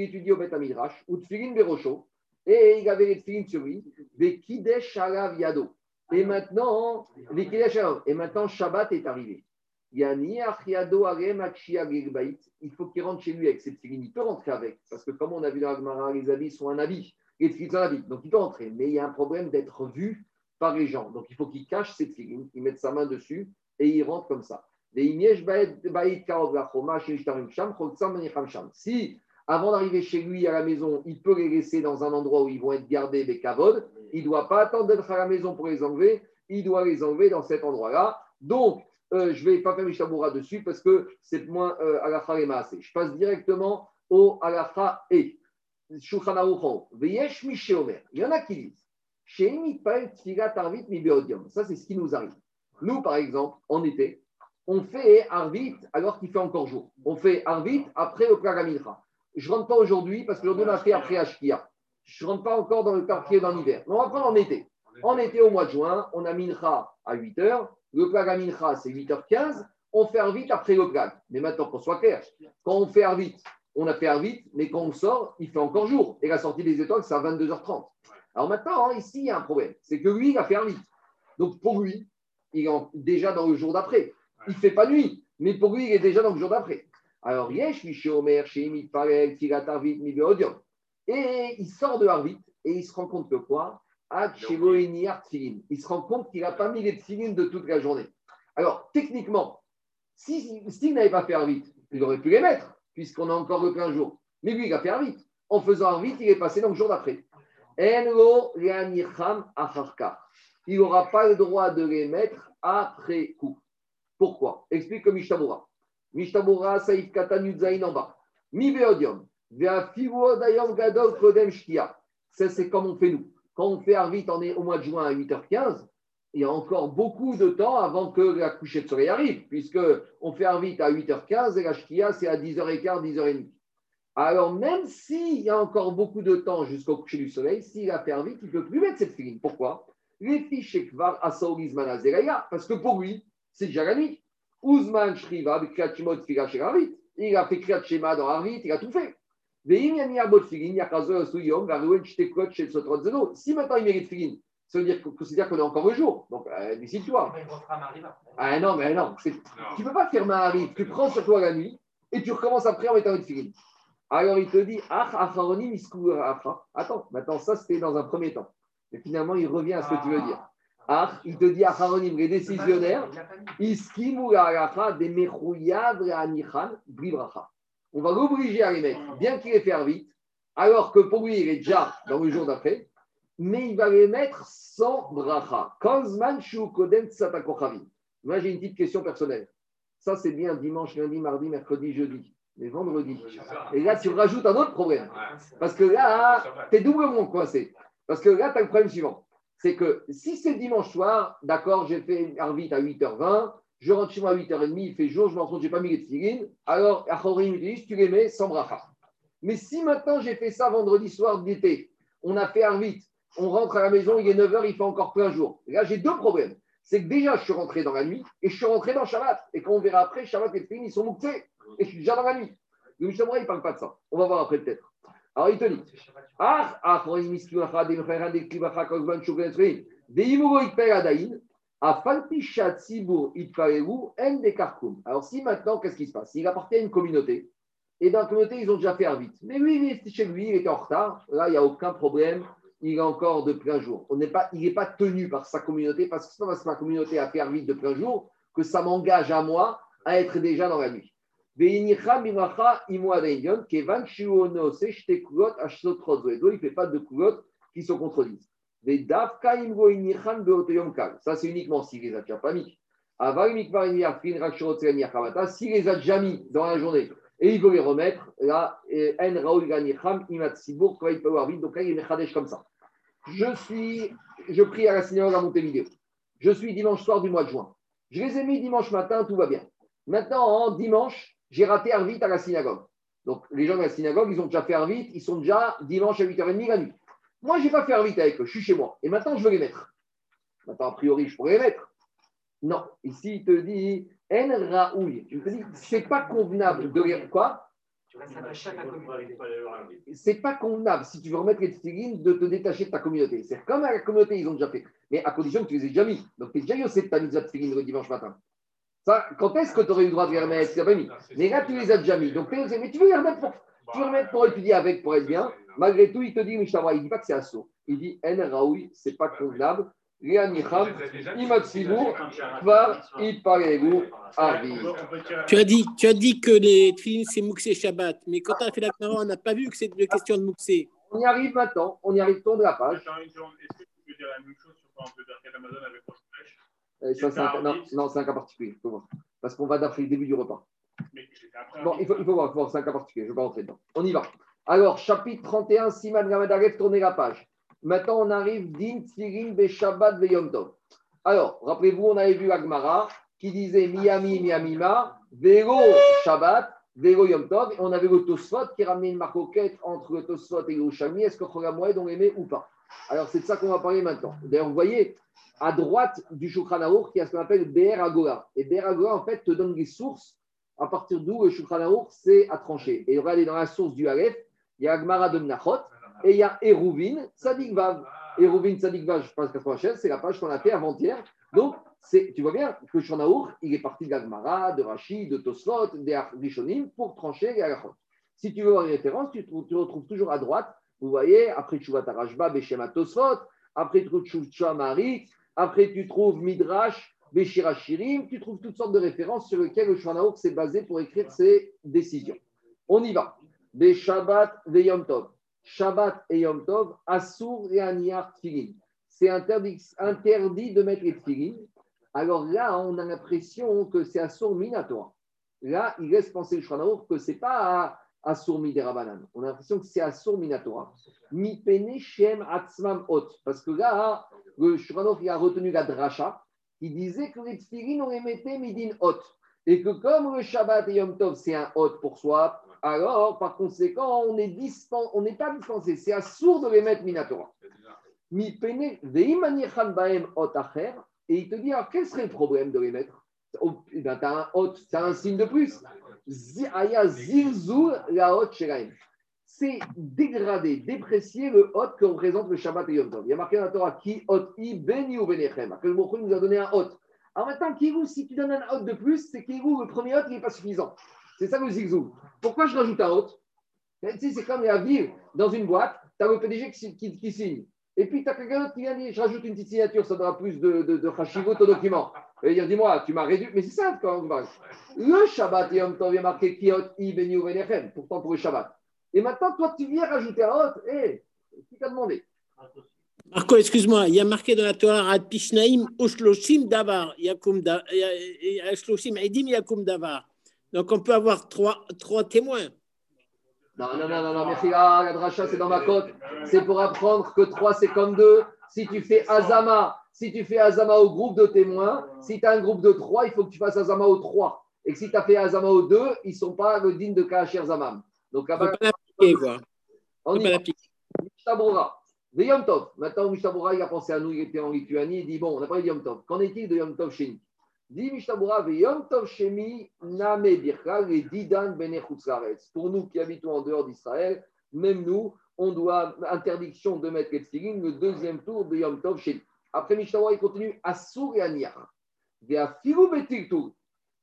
étudie au Bet Amidrash, ou berosho, et il avait les tfilin sur lui, Kidesh Yado. Et maintenant, et maintenant Shabbat est arrivé. Il faut qu'il rentre chez lui avec ses tfilin. Il peut rentrer avec, parce que comme on a vu dans les habits sont un habit. Les donc il peut entrer. Mais il y a un problème d'être vu par les gens. Donc il faut qu'il cache ses tefillin, il mette sa main dessus et il rentre comme ça. Si, avant d'arriver chez lui à la maison, il peut les laisser dans un endroit où ils vont être gardés des cavodes, il ne doit pas attendre d'être à la maison pour les enlever, il doit les enlever dans cet endroit-là. Donc, euh, je ne vais pas faire Mishaboura dessus parce que c'est moins euh, à la et Je passe directement au alafa et. Il y en a qui disent ça, c'est ce qui nous arrive. Nous, par exemple, en été, on fait Arvit alors qu'il fait encore jour. On fait Arvit après le Plagamincha. Je ne rentre pas aujourd'hui parce que l'aujourd'hui, on a fait après Ashkia. Je ne rentre pas encore dans le quartier dans l'hiver. On va prendre en été. En été, au mois de juin, on a Mincha à 8h. Le Plagamincha, c'est 8h15. On fait Arvit après le Plag. Mais maintenant, qu'on soit clair, quand on fait Arvit on a fait vite, mais quand on sort, il fait encore jour. Et la sortie des étoiles, c'est à 22h30. Alors maintenant, hein, ici, il y a un problème. C'est que lui, il a fait vite. Donc pour lui, il est déjà dans le jour d'après. Il ne fait pas nuit, mais pour lui, il est déjà dans le jour d'après. Alors, Yesh, Omer, Parel, Et il sort de Harvit et il se rend compte que quoi? Il se rend compte qu'il n'a pas mis les tfilines de toute la journée. Alors, techniquement, s'il si, n'avait pas fait Harvit, il aurait pu les mettre puisqu'on a encore le plein jour. Mais lui, il a fait vite. En faisant vite, il est passé dans le jour d'après. Il n'aura pas le droit de les mettre après coup. Pourquoi? Explique le Mishtabura. Mishtabura, Saïf Katan Yudzaïn en bas. Mi Beodium. Gadol Kodem. Ça, c'est comme on fait nous. Quand on fait Arvit, on est au mois de juin à 8h15 il y a encore beaucoup de temps avant que la couchée de soleil arrive, puisqu'on fait un vite à 8h15 et la shkia, c'est à 10h15, 10h30. Alors, même s'il y a encore beaucoup de temps jusqu'au coucher du soleil, s'il a fait un vite, il ne peut plus mettre cette filine. Pourquoi? Parce que pour lui, c'est déjà la nuit. Uzman Shriva, il a fait Kriyat Shema dans Arvit, il a tout fait. Si maintenant il mérite filine, ça veut dire qu'on est encore au jour. Donc, euh, décide-toi. Ah non, mais non. Tu ne peux pas faire Mahari. Tu prends sur toi la nuit et tu recommences après en mettant une figurine. Alors, il te dit Attends, maintenant, ça, c'était dans un premier temps. Mais finalement, il revient à ce que tu veux dire. Ah, il te dit Acharonim, les décisionnaires, on va l'obliger à les mettre, bien qu'il ait fait vite, alors que pour lui, il est déjà dans le jour d'après mais il va les mettre sans bracha. Moi, j'ai une petite question personnelle. Ça, c'est bien dimanche, lundi, mardi, mercredi, jeudi. Mais vendredi. Et là, tu rajoutes un autre problème. Parce que là, tu es doublement coincé. Parce que là, tu as le problème suivant. C'est que si c'est dimanche soir, d'accord, j'ai fait Arvit à 8h20, je rentre chez moi à 8h30, il fait jour, je me rends compte, je n'ai pas mis les tfilines, alors Achorim dit, tu les mets sans bracha. Mais si maintenant j'ai fait ça vendredi soir d'été, on a fait Arvit, on rentre à la maison, il est 9h, il fait encore plein jour. là, j'ai deux problèmes. C'est que déjà, je suis rentré dans la nuit et je suis rentré dans Shabbat. Et quand on verra après, Shabbat et Tfilin, ils sont mouxés. Et je suis déjà dans la nuit. Le Mishamra, il ne parle pas de ça. On va voir après peut-être. Alors, il te dit ah, ah, alors, si maintenant, qu'est-ce qui se passe? Il appartient à une communauté, et dans la communauté, ils ont déjà fait un vite. Mais lui, il est chez lui, il était en retard. Là, il n'y a aucun problème il est encore de plein jour. On pas, il n'est pas tenu par sa communauté, parce que c'est pas parce que ma communauté a fait vite de plein jour que ça m'engage à moi à être déjà dans la nuit. Il ne fait pas de coulottes qui se contredisent. Ça, c'est uniquement s'il les a déjà pas mis. S'il les a déjà mis dans la journée et il veut les remettre, là, il peut avoir vite, donc là, il est comme ça. Je suis, je prie à la synagogue à Montevideo. Je suis dimanche soir du mois de juin. Je les ai mis dimanche matin, tout va bien. Maintenant, en dimanche, j'ai raté Arvit à la synagogue. Donc, les gens de la synagogue, ils ont déjà fait Arvit, ils sont déjà dimanche à 8h30 la nuit. Moi, je n'ai pas fait Arvit avec eux, je suis chez moi. Et maintenant, je veux les mettre. Maintenant, a priori, je pourrais les mettre. Non. Ici, il te dit En. Il te dit c'est pas convenable de les. Quoi? C'est pas convenable, si tu veux remettre les tefilines, de te détacher de ta communauté. C'est comme à la communauté, ils ont déjà fait. Mais à condition que tu les aies déjà mis. Donc, tu es déjà yossé de ta mise de tefilines le dimanche matin. Ça, quand est-ce que tu aurais eu le droit de les remettre Tu pas mis. Mais là, tu les as déjà mis. Donc, mais tu veux les remettre pour, tu veux remettre pour étudier avec, pour être bien. Malgré tout, il te dit, il ne dit pas que c'est assaut. Il dit, En Raoui, c'est pas convenable. Tu as dit, tu as dit que les tefilines c'est Mouxé Shabbat, mais quand on a fait la caméra, on n'a pas vu que c'est une question de Mouxé. On y arrive maintenant, on y arrive, tourne la page. Est-ce que tu peux dire la même chose sur un peu d'Amazon avec non, non c'est un cas particulier. Faut voir. Parce qu'on va d'après le début du repas. Bon, il faut, il faut voir, voir c'est un cas particulier. Je ne vais pas rentrer dedans. On y va. Alors, chapitre 31, Siman Gamadarev, tournez la page. Maintenant, on arrive Din Tfirin Be Shabbat Be Yom Tov. Alors, rappelez-vous, on avait vu Agmara qui disait Miami, Miamima, Vero Shabbat, Vero Yom Tov. Et on avait le Tosfot qui ramenait une marcoquette entre le Tosfot et le Shami. Est-ce que Chogamoed on l'aimait ou pas? Alors, c'est de ça qu'on va parler maintenant. D'ailleurs, vous voyez, à droite du Shulchan Aruch, il y a ce qu'on appelle Be'er Agora. Et Be'er Agora, en fait, te donne des sources à partir d'où le Shulchan Aruch, c'est à trancher. Et regardez, dans la source du Aleph, il y a Agmara de Mnachot et il y a Eruvin Sadik Vav. Eruvin Sadik Vav, 96, c'est la page qu'on a fait avant-hier. Donc, tu vois bien que Aruch, il est parti d'Agmara, de Rashi, de Tosfot, des pour trancher les. Si tu veux voir les références, tu, tu retrouves toujours à droite. Vous voyez, après Tshuvat Arashba, Beshema Tosfot, après tu trouves Marik, après, tu trouves Midrash, Beshirashirim, tu trouves toutes sortes de références sur lesquelles le s'est basé pour écrire ses décisions. On y va. Des Shabbat. Shabbat et Yom Tov, Asur et Aniyar Tfilin. C'est interdit, interdit de mettre les Tfilin. Alors là, on a l'impression que c'est Asur Minatoire. Là, il laisse penser le Shanaouk que ce n'est pas Asur Miderabanan. On a l'impression que c'est Asur Minatora. Mi Pene Shem Atzmam Ot. Parce que là, le Shuranoff a retenu la dracha qui disait que les tfilines, on les mettait midin hot. Et que comme le Shabbat et Yom Tov, c'est un hot pour soi, alors par conséquent, on n'est pas dispensé. C'est à sourd de les mettre minatora. Mi pene baem. Et il te dit, alors quel serait le problème de les mettre eh ben, Tu as un hot, c'est un signe de plus. Aya zilzul la hot c'est dégrader, déprécier le hot que représente le Shabbat et Yom Tov. Il y a marqué dans la Torah qui hot i beni ou benechem. Que le nous a donné un hot. Alors maintenant, Kirou, si tu donnes un hot de plus, c'est Kirou, le premier hot, il n'est pas suffisant. C'est ça le zigzou. Pourquoi je rajoute un tu sais, C'est comme la ville, dans une boîte, tu as le PDG qui, signe. Et puis, tu as quelqu'un qui vient dire Je rajoute une petite signature, ça donnera plus de, de, au document. Et dire Dis-moi, tu m'as réduit. Mais c'est ça quand on parle. Le Shabbat et Yom Tov, il y a marqué qui hot i benechem. Pourtant, pour le Shabbat. Et maintenant, toi, tu viens rajouter un autre. Hé, qui t'a demandé Marco, excuse-moi, il y a marqué dans la Torah Ad Pishnaim Ushloshim Davar, Yakum Ushloshim Edim Yakum Davar. Donc on peut avoir trois, trois témoins. Non, non, non, non, non, merci. Ah, la dracha, c'est dans ma côte. C'est pour apprendre que trois, c'est comme deux. Si tu fais Azama, si tu fais Azama au groupe de témoins, si tu as un groupe de trois, il faut que tu fasses Azama aux trois. Et que si tu as fait Azama aux deux, ils ne sont pas le digne de Kacher Zamam. Donc là-bas, on y va. Mishtabura. Yom Tov. Maintenant, Mishtabura, il a pensé à nous, il était en Lituanie, il dit Bon, on a parlé de Yom Tov. Qu'en est-il de Yom Tov chez nous? Shemi, Pour nous qui habitons en dehors d'Israël, même nous, on doit interdiction de mettre les le deuxième tour de Yom Tov nous. Après Mishtabura, il continue à Sour et à Niar.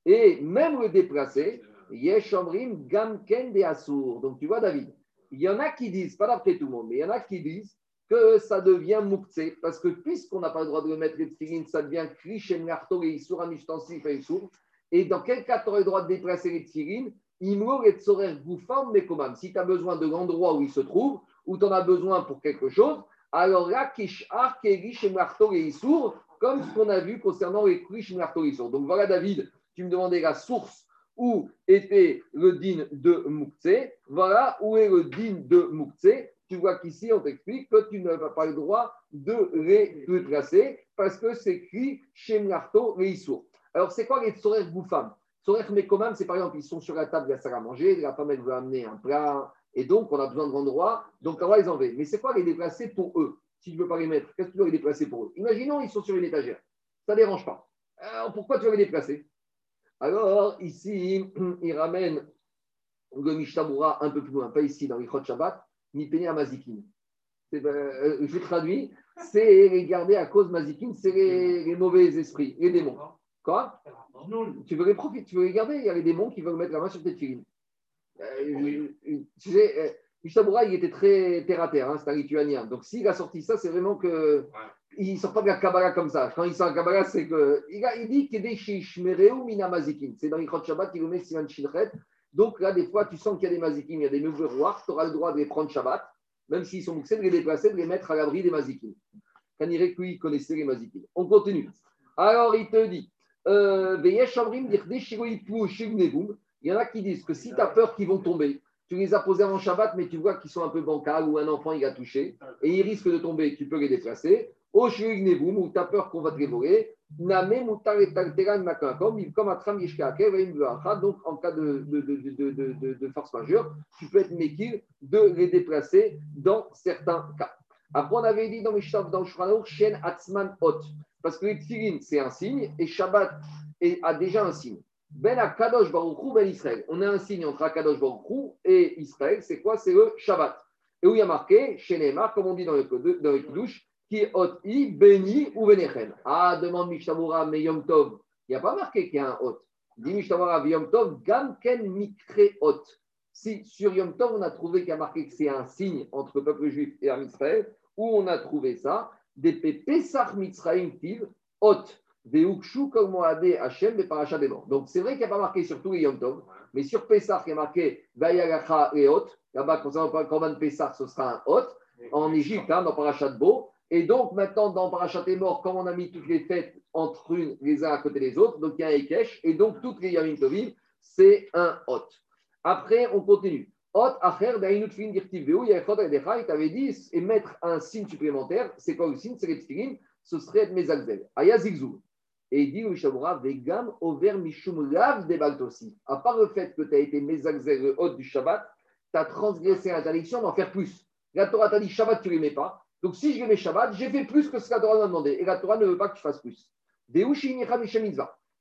Et même le déplacer, Yeshomrim Gamken de Assour. Donc tu vois, David, il y en a qui disent, pas d'après tout le monde, mais il y en a qui disent que ça devient Mouktsé, parce que puisqu'on n'a pas le droit de le mettre les tfilines, ça devient Krishem Narto et Issour, ustensile et Issour. Et dans quel cas tu aurais le droit de déplacer les tfilines? Imro et tsorer goufam mekomam. Si tu as besoin de l'endroit où ils se trouvent, ou tu en as besoin pour quelque chose, alors là, kishar, kerish et marto et issour, comme ce qu'on a vu concernant les krish et marto et issour. Donc voilà, David, tu me demandais la source où était le din de Moukse. Voilà où est le din de Moukse. Tu vois qu'ici, on t'explique que tu n'as pas le droit de les déplacer parce que c'est écrit chez Mlarto et Issour. Alors, c'est quoi les tsorer goufam Tsorer mekomam, c'est par exemple, ils sont sur la table de la salle à manger, la femme, elle veut amener un plat, et donc on a besoin de l'endroit, donc on va les enlever. Mais c'est quoi les déplacer pour eux Si tu ne veux pas les mettre, qu'est-ce que tu dois les déplacer pour eux? Imaginons, ils sont sur une étagère. Ça ne dérange pas. Alors, pourquoi tu vas les déplacer? Alors, ici, [clears throat] il ramène le Mishtabura un peu plus loin, pas ici, dans les Shabbat, ni Péné à Mazikin. C'est, euh, je traduis, c'est les garder à cause Mazikin, c'est les, les mauvais esprits, les démons. Quoi? Tu veux les profiter, tu veux les garder Il y a les démons qui veulent mettre la main sur tes filines. Euh, tu sais, euh, il était très terre à terre, hein, c'est un lituanien. Donc s'il a sorti ça, c'est vraiment que. Il ne sort pas de la Kabbalah comme ça. Quand il sort de la Kabbalah, c'est que. Il, a, il dit qu'il est mina mazikin. C'est dans les Shabbat qu'il vous met Siman Shinret. Donc là, des fois, tu sens qu'il y a des mazikim, il y a des mauvais rois, tu auras le droit de les prendre Shabbat, même s'ils sont mixés, de les déplacer, de les mettre à l'abri des mazikim. Kanirek, lui, il connaissait les mazikim. On continue. Alors, il te dit. Euh, il y en a qui disent que si tu as peur qu'ils vont tomber, tu les as posés avant Shabbat, mais tu vois qu'ils sont un peu bancals ou un enfant il a touché et ils risquent de tomber, tu peux les déplacer. Au Shurignevoum, où tu as peur qu'on va te les voler, Name comme Atram donc en cas de, de, de, de, force majeure, tu peux être méquille de les déplacer dans certains cas. Après, on avait dit dans Mishnah, dans Shuranour, Shen Atzman Hot, parce que les tfilin, c'est un signe, et Shabbat a déjà un signe. Ben Akadosh Baruchou, Ben Israël. On a un signe entre Akadosh Baruchou et Israël. C'est quoi? C'est le Shabbat. Et où il y a marqué, chez Neymar, comme on dit dans le, dans le qui est Hot I, Beni ou Benechen. Ah, demande Mishtamura, mais Yom Tov. Il n'y a pas marqué qu'il y a un Hot. Dit Mishtamura, Yom Tov, Gamken Mikre Hot. Si sur Yom Tov, on a trouvé qu'il y a marqué que c'est un signe entre le peuple juif et Israël, où on a trouvé ça, des Pesach Mitzraim Tiv, Hot. Donc c'est vrai qu'il n'y a pas marqué sur tous Yom Tov, mais sur Pessah, il y a marqué Vayagacha et Hot. Là-bas, concernant le Korban Pessah, ce sera un Hot en Égypte, hein, dans Parashat Bo. Et donc maintenant, dans Parashat est mort, comme on a mis toutes les fêtes entre les uns à côté des autres, donc il y a un Ekesh, et donc toutes les Yamim Tovim, c'est un Hot. Après, on continue. Hot, Acher, Dainut Fin, Dirtiv Veu, Yachot, Edecha, il t'avait dit, et mettre un signe supplémentaire, c'est quoi le signe C'est les ce serait Mezalzel. Aya Zigzou. Et il dit au Shabura, Vegam over mishum lav de baltosi. À part le fait que tu as été mezalzel le haut du Shabbat, tu as transgressé l'interdiction d'en faire plus. La Torah t'a dit Shabbat, tu ne les mets pas. Donc si je les mets Shabbat, j'ai fait plus que ce que la Torah m'a demandé. Et la Torah ne veut pas que tu fasses plus.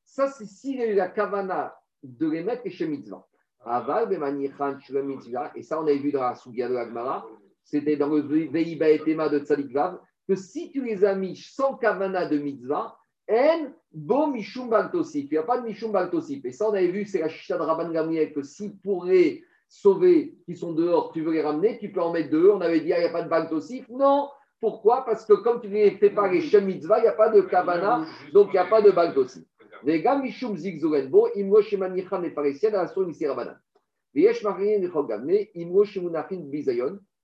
Ça, c'est s'il y a eu la kavana de les mettre chez mitzvah. Aval, et ça, on avait vu dans la Sugia de l'Agmara, c'était dans le Veiba et Tema de Tzadik que si tu les as mis sans kavana de mitzvah, en bo mishum baltosif. Il n'y a pas de mishum baltosif. Et ça, on avait vu, c'est la chicha de Rabban Gamliel, que si pour les sauver qui sont dehors, tu veux les ramener, tu peux en mettre deux. On avait dit, ah, il n'y a pas de baltosif. Non. Pourquoi? Parce que comme tu ne fais pas les Shem Mitzvah, il n'y a pas de kavana, donc il n'y a pas de imro shemanichan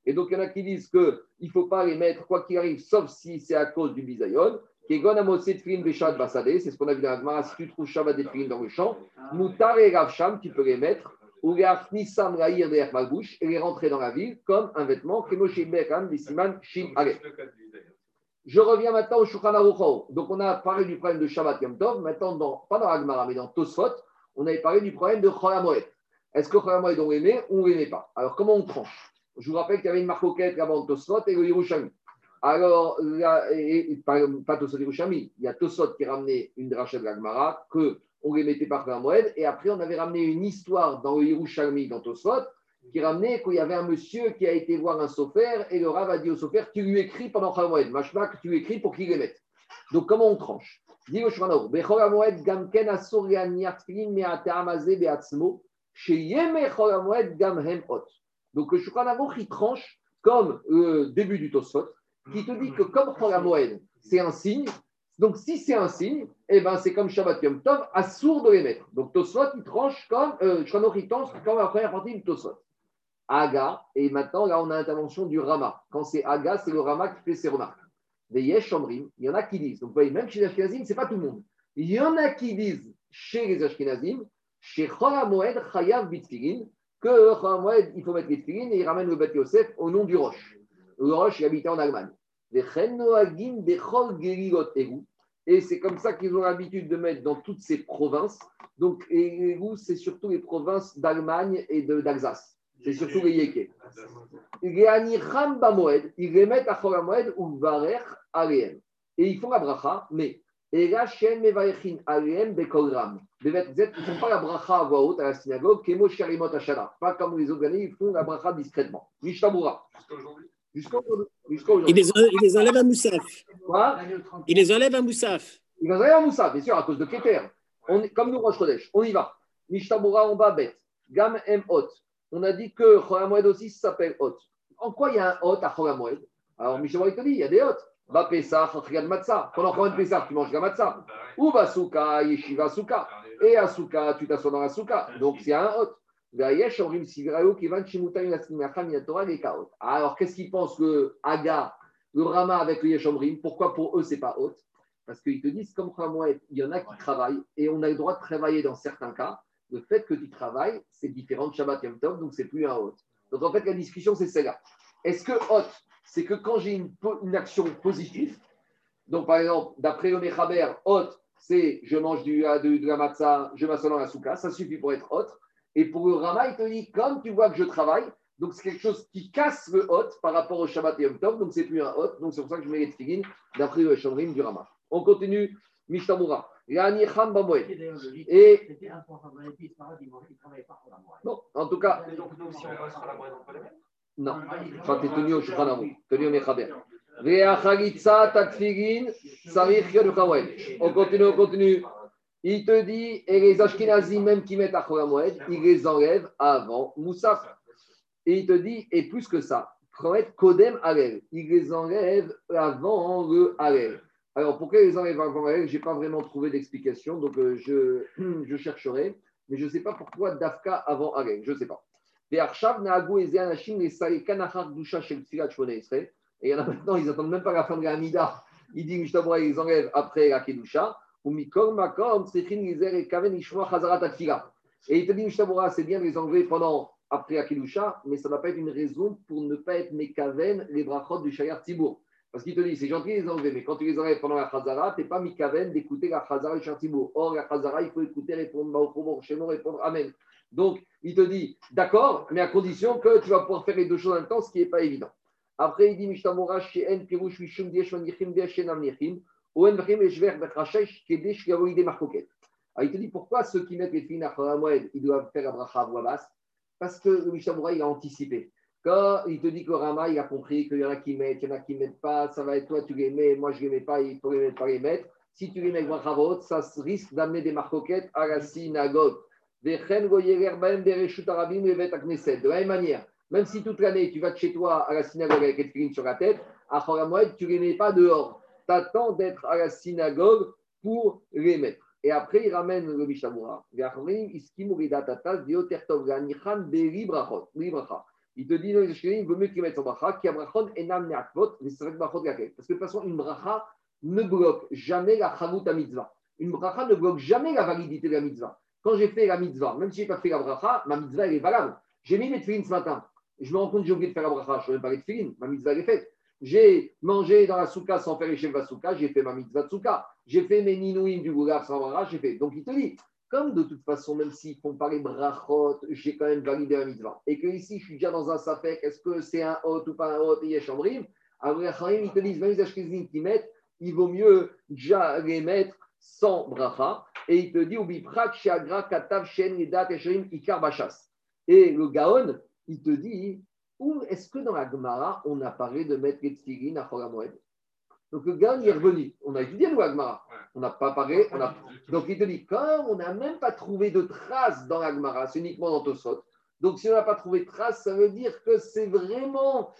et donc, il y en a qui disent qu'il ne faut pas les mettre, quoi qu'il arrive, sauf si c'est à cause du bizayon. C'est ce qu'on a vu dans la Si tu trouves Shabbat des dans le champ, Moutar et Ravsham, tu peux les mettre, ou Nisam Raïr derrière ma bouche et les rentrer dans la ville comme un vêtement. Je reviens maintenant au Shulchan Donc, on a parlé du problème de Shabbat Yom Tov. Maintenant, pas dans Agmara, mais dans Tosfot, on avait parlé du problème de Cholamoed. Est-ce que Cholamoed, on l'aimait ou on ne l'aimait pas? Alors, comment on tranche Je vous rappelle qu'il y avait une marcoquette avant Tosfot et le Yerushalmi. Alors, et, pas Tosot Yerushalmi, il y a Tosot qui ramenait une dracha de l'Agmara, qu'on les mettait par Moed, et après on avait ramené une histoire dans le Yerushalmi, dans Tosot, qui ramenait qu'il y avait un monsieur qui a été voir un sofer, et le Rav a dit au sofer, tu lui écris pendant Moed, machma que tu écris pour qu'il les mette. Donc, comment on tranche? Dit le Shvanao, Bechol Moed, Gamken Asur Beatzmo. Donc, le Shvanao, il tranche comme le début du Tosot, qui te dit que comme Moed, c'est un signe, Donc, si c'est un signe, eh ben, c'est comme Shabbat Yom Tov, assourd de les mettre. Donc, Tosfot, il tranche comme, euh, il tranche comme la première partie du Tosfot. Aga, et maintenant, là, on a l'intervention du Rama. Quand c'est Aga, c'est le Rama qui fait ses remarques. Des Yesh il y en a qui disent, donc vous voyez, même chez les Ashkenazim, ce n'est pas tout le monde. Il y en a qui disent chez les Ashkenazim, chez Chol Moed Chayav Bitzkilin, que Chol Moed, il faut mettre les et il ramène le Bet Yosef au nom du Roche. Le Roche, il habitait en Allemagne. Et c'est comme ça qu'ils ont l'habitude de mettre dans toutes ces provinces. Donc, c'est surtout les provinces d'Allemagne et d'Alsace. C'est surtout les Yékés. Ils les mettent à Moed ou Varer Aleem. Et ils font la bracha, mais. Ils ne font pas la bracha à voix haute à la synagogue, Kemo Sharimot. Pas comme les autres années, ils font la bracha discrètement. Mishtabura. Jusqu'à aujourd'hui. Aujourd'hui. Il les, en- il les enlève à Moussaf. Quoi? L'année 30. Il les enlève à Moussaf. Il va aller à Moussa, bien sûr, à cause de Keter. On comme nous, Rosh Chodesh, on y va. Mishtabura, on va bête. Gam M Hot. On a dit que Cholamoued aussi s'appelle Hot. En quoi il y a un Hot à Cholamoued Alors, Mishtabura, il te dit, il y a des Hot. Va Pessah, Chachriad Matzah. Pendant de Pessah, tu manges la Matzah Ou va Souka, Yeshiva Souka. Et à Souka, tu t'assois dans la Souka. Donc, c'est un Hot. Alors, qu'est-ce qu'ils pensent que Aga, le Rama avec le Yeshomrim, pourquoi pour eux, c'est pas Hot parce qu'ils te disent, comme Khamouet, il y en a qui travaillent et on a le droit de travailler dans certains cas. Le fait que tu travailles, c'est différent de Shabbat Yom Tov, donc c'est plus un hôte. Donc en fait, la discussion, c'est celle-là. Est-ce que hôte, c'est que quand j'ai une, action positive, donc par exemple, d'après le Mechaber, hôte, c'est je mange du, de, de la matzah, je m'assois dans la souka, ça suffit pour être hôte. Et pour le Rama, il te dit, comme tu vois que je travaille, donc c'est quelque chose qui casse le hôte par rapport au Shabbat Yom Tov, donc c'est plus un hôte, donc c'est pour ça que je mets les tefillin d'après le Shomrim du Rama. On continue, Mishtamura. Et bon, en tout cas, Donc, nous, si on passe à la moelle, on peut les mettre non, quand tu tenu au Shulchan tenu au Mechaber. On continue, on continue. Il te dit, et les Ashkenazim même qui mettent à Moed, ils les enlèvent avant Moussaf. Et il te dit, et plus que ça, Kodem Alel, ils les enlèvent avant le Alel. Alors pourquoi ils les enlèvent avant Alel Je n'ai pas vraiment trouvé d'explication, donc euh, je, [clears throat] je chercherai, mais je ne sais pas pourquoi Dafka avant Alel, je ne sais pas. Et il y en a maintenant, ils attendent même pas la fin de la Hamida. Il dit, Mishtabra, ils enlèvent après la Kedusha. Et il te dit, c'est bien de les enlever pendant, après la Kedusha, mais ça ne va pas être une raison pour ne pas être mekaven les brachot du Shayar Tibour. Parce qu'il te dit, c'est gentil de les enlever, mais quand tu les enlèves pendant la Chazara, tu n'es pas mikaven d'écouter la Chazara du Shayar Tibour. Or, la Chazara, il faut écouter, répondre Baruch Shemo, répondre Amen. Donc, il te dit, d'accord, mais à condition que tu vas pouvoir faire les deux choses en même temps, ce qui n'est pas évident. Après, il dit, Mishtamora, Sheen, Pirouche, Mishum, Dieshon, Yichim, Dieshen, Amnichim, Alors, il te dit, pourquoi ceux qui mettent les filles à Moed, ils doivent faire la bracha à Parce que le Mishtamora, il a anticipé. Quand il te dit que Rama, il a compris qu'il y en a qui mettent, il y en a qui ne mettent pas, ça va être toi, tu les mets, moi je ne les mets pas, il faut les mettre, pas les mettre. Si tu les mets haute, ça risque d'amener des marcoquettes à la synagogue. De la même manière, même si toute l'année tu vas de chez toi à la synagogue avec les filines sur la tête, à Choramoed, tu ne les mets pas dehors. Tu attends d'être à la synagogue pour les mettre. Et après, il ramène le Mishamura. Il te dit, il vaut mieux qu'il mette son bracha, qui a brachon enam ne'akvot, mais c'est vrai que. Parce que de toute façon, une bracha ne bloque jamais la chavut mitzvah. Une bracha ne bloque jamais la validité de la mitzvah. Quand j'ai fait la mitzvah, même si je n'ai pas fait la bracha, ma mitzvah elle est valable. J'ai mis mes tefilines ce matin. Je me rends compte que j'ai oublié de faire la bracha. Je ne même pas les tefilines. Ma mitzvah elle est faite. J'ai mangé dans la souka sans faire cheveux souka. J'ai fait ma mitzvah souka. J'ai fait mes ninouïm du goulav sans bracha. J'ai fait. Donc il te dit, comme de toute façon, même s'ils font pas les brachot, j'ai quand même validé la mitzvah. Et que ici, je suis déjà dans un safek, est-ce que c'est un hot ou pas un hot, et yeshambrim. Après, ils te disent, même les qui il vaut mieux déjà les mettre sans bracha. Et il te dit, Katav, Shen, Ikar, Bachas. Et le Gaon, il te dit, où est-ce que dans la Gemara, on a parlé de mettre les tfilines à Choramoed Donc le Gaon il est revenu. On a étudié la Gemara. On n'a pas parlé. Donc il te dit, comme on n'a même pas trouvé de traces dans la Gemara, c'est uniquement dans Tosot. Donc si on n'a pas trouvé de traces, ça veut dire que c'est vraiment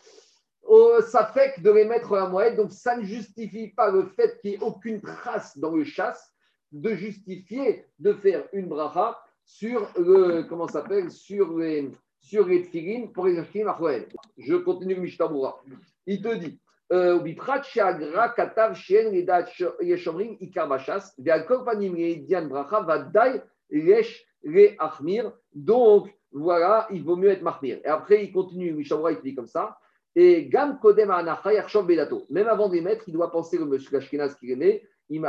euh, ça fait que de les mettre à la moelle, donc ça ne justifie pas le fait qu'il n'y ait aucune trace dans le chasse de justifier de faire une bracha sur le, comment s'appelle, sur les, sur les tfilines pour les tfilines à. Je continue le Mishtabura. Il te dit, euh, Biprat sheagra katav shien ledat yeshomrim ikar bachas, ve'al panim dian bracha vadai lesh le achmir. Donc, voilà, il vaut mieux être mahmir. Et après, il continue, Mishtabura, il te dit comme ça. Et Gam Kodem Anacha Yarshov Bedato. Même avant de les mettre, il doit penser le monsieur Ashkenaz qui est né. Et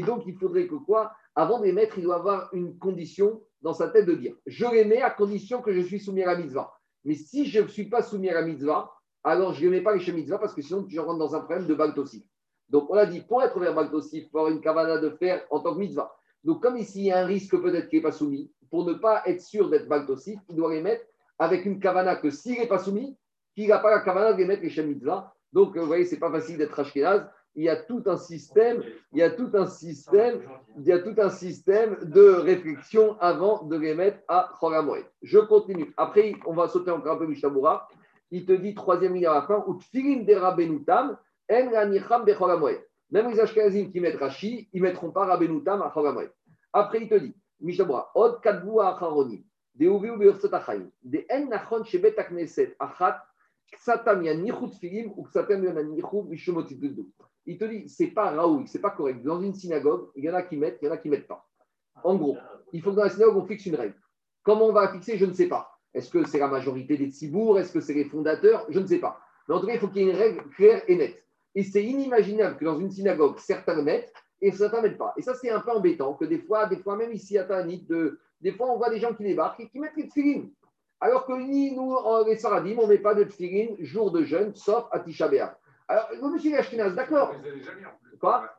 donc, il faudrait que quoi? Avant de les mettre, il doit avoir une condition dans sa tête de dire Je les mets à condition que je suis soumis à la mitzvah. Mais si je ne suis pas soumis à la mitzvah, alors je ne mets pas les mitzvah parce que sinon, je rentre dans un problème de baltosif. Donc, on a dit pour être vers baltosif, il faut avoir une kavana de faire en tant que mitzvah. Donc, comme ici, il y a un risque peut-être qu'il n'est pas soumis, pour ne pas être sûr d'être baltosif, il doit les mettre avec une kavana que s'il n'est pas soumis, qu'il n'a pas la kavana de mettre les Shemitzvah. Donc, vous voyez, ce n'est pas facile d'être Ashkenaz. Il y a tout un système, il y a tout un système, il y a tout un système de réflexion avant de les mettre à Choramoed. Je continue. Après, on va sauter encore un peu Mishabura. Il te dit, troisième ligne à la fin, Utfilim dera benutam, en ranicham bechoramoed. Même les Ashkenazim qui mettent Rashi, ils ne mettront pas Rabbenutam à Choramoed. Après, il te dit, Mishabura, Od kadvu acharonim, Il te dit, c'est pas raoul, c'est pas correct. Dans une synagogue, il y en a qui mettent, il y en a qui mettent pas. En gros, il faut que dans la synagogue, on fixe une règle. Comment on va la fixer, je ne sais pas. Est-ce que c'est la majorité des tzibourgs Est-ce que c'est les fondateurs? Je ne sais pas. Mais en tout cas, il faut qu'il y ait une règle claire et nette. Et c'est inimaginable que dans une synagogue, certains mettent et certains ne mettent pas. Et ça, c'est un peu embêtant que des fois, des fois même ici à Tanit, de, des fois, on voit des gens qui débarquent et qui mettent les tfilines. Alors que ni nous, les Saradim, on ne met pas de tfilines jour de jeûne, sauf à Tisha. Alors, vous, monsieur Ashkenaz, d'accord. Quoi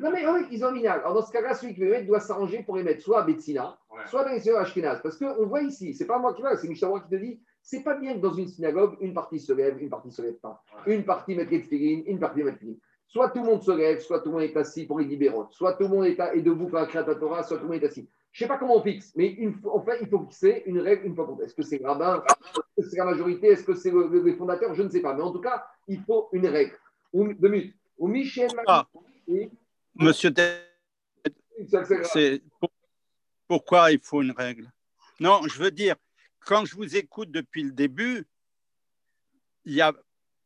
Non, mais oui, ils ont mis Alors, dans ce cas-là, celui qui veut les mettre doit s'arranger pour les mettre soit à Betsina, soit dans les Ashkenaz. Parce qu'on voit ici, c'est pas moi qui vois, c'est Michel qui te dit c'est pas bien que dans une synagogue, une partie se lève, une partie se lève pas. Une partie met les tefillin, une partie met les Soit tout le monde se lève, soit tout le monde est assis pour les libéraux, soit tout le monde est, debout pour la Torah, soit tout le monde est assis. Je ne sais pas comment on fixe, mais une, en fait, il faut fixer une règle une fois pour Est-ce que c'est le rabbin Est-ce que c'est la majorité Est-ce que c'est le, le, fondateur Je ne sais pas. Mais en tout cas, il faut une règle. Deux minutes. Ou Michel ah, Monsieur c'est pourquoi il faut une règle? Non, je veux dire, quand je vous écoute depuis le début, il n'y a,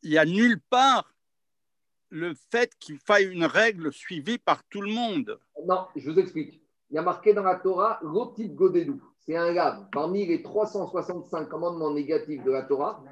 y a nulle part le fait qu'il faille une règle suivie par tout le monde. Non, je vous explique. Il y a marqué dans la Torah Rotit Godedou. C'est un lave. Parmi les 365 commandements négatifs de la Torah,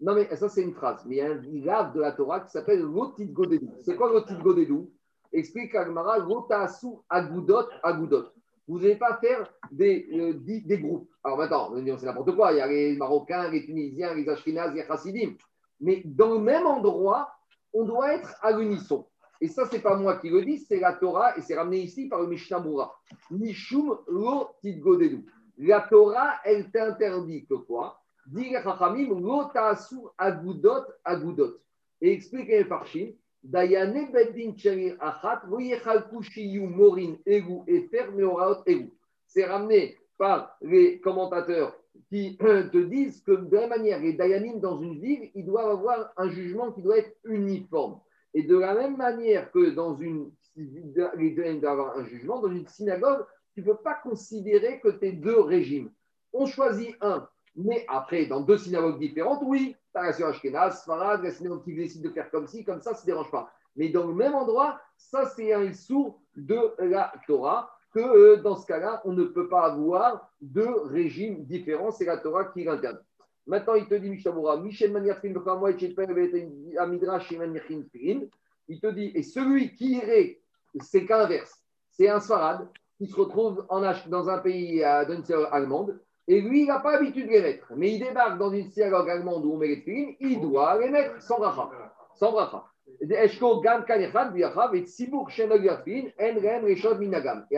non mais ça c'est une phrase, mais il y a un lave de la Torah qui s'appelle Rotit Godedou. C'est quoi Rotit Godedou Explique Agmara Rotasu Agudot Agudot vous n'allez pas faire des, euh, groupes. Alors maintenant, c'est n'importe quoi. Il y a les Marocains, les Tunisiens, les Ashkenaz, les Chassidim. Mais dans le même endroit, on doit être à l'unisson. Et ça, ce n'est pas moi qui le dis, c'est la Torah, et c'est ramené ici par le Mishnah Moura. Nishum lo tidgodelu. La Torah, elle t'interdit que quoi? Dit les lo ta'asu agudot agudot. Et explique les Farshim, Dayane Beddin Cherir Achat, Morin Egu Efer Meoraot Egu. C'est ramené par les commentateurs qui [clears throat] te disent que de la manière, les Dayanim dans une ville, ils doivent avoir un jugement qui doit être uniforme. Et de la même manière que dans une un jugement, dans une synagogue, tu ne peux pas considérer que tu es deux régimes. On choisit un. Mais après, dans deux synagogues différentes, oui, tu as la Ashkenaz, Sfarad, la synagogue qui décide de faire comme ci, comme ça, ça ne dérange pas. Mais dans le même endroit, ça, c'est un sourd de la Torah, que euh, dans ce cas-là, on ne peut pas avoir deux régimes différents. C'est la Torah qui l'interdit. Maintenant, il te dit, Mishabura, Michel il te dit, et celui qui irait, c'est qu'inverse, c'est un Sfarad qui se retrouve dans un pays euh, d'une allemande, et lui, il n'a pas l'habitude de les mettre. Mais il débarque dans une synagogue allemande où on met les filines, il doit les mettre sans bracha. Sans. Et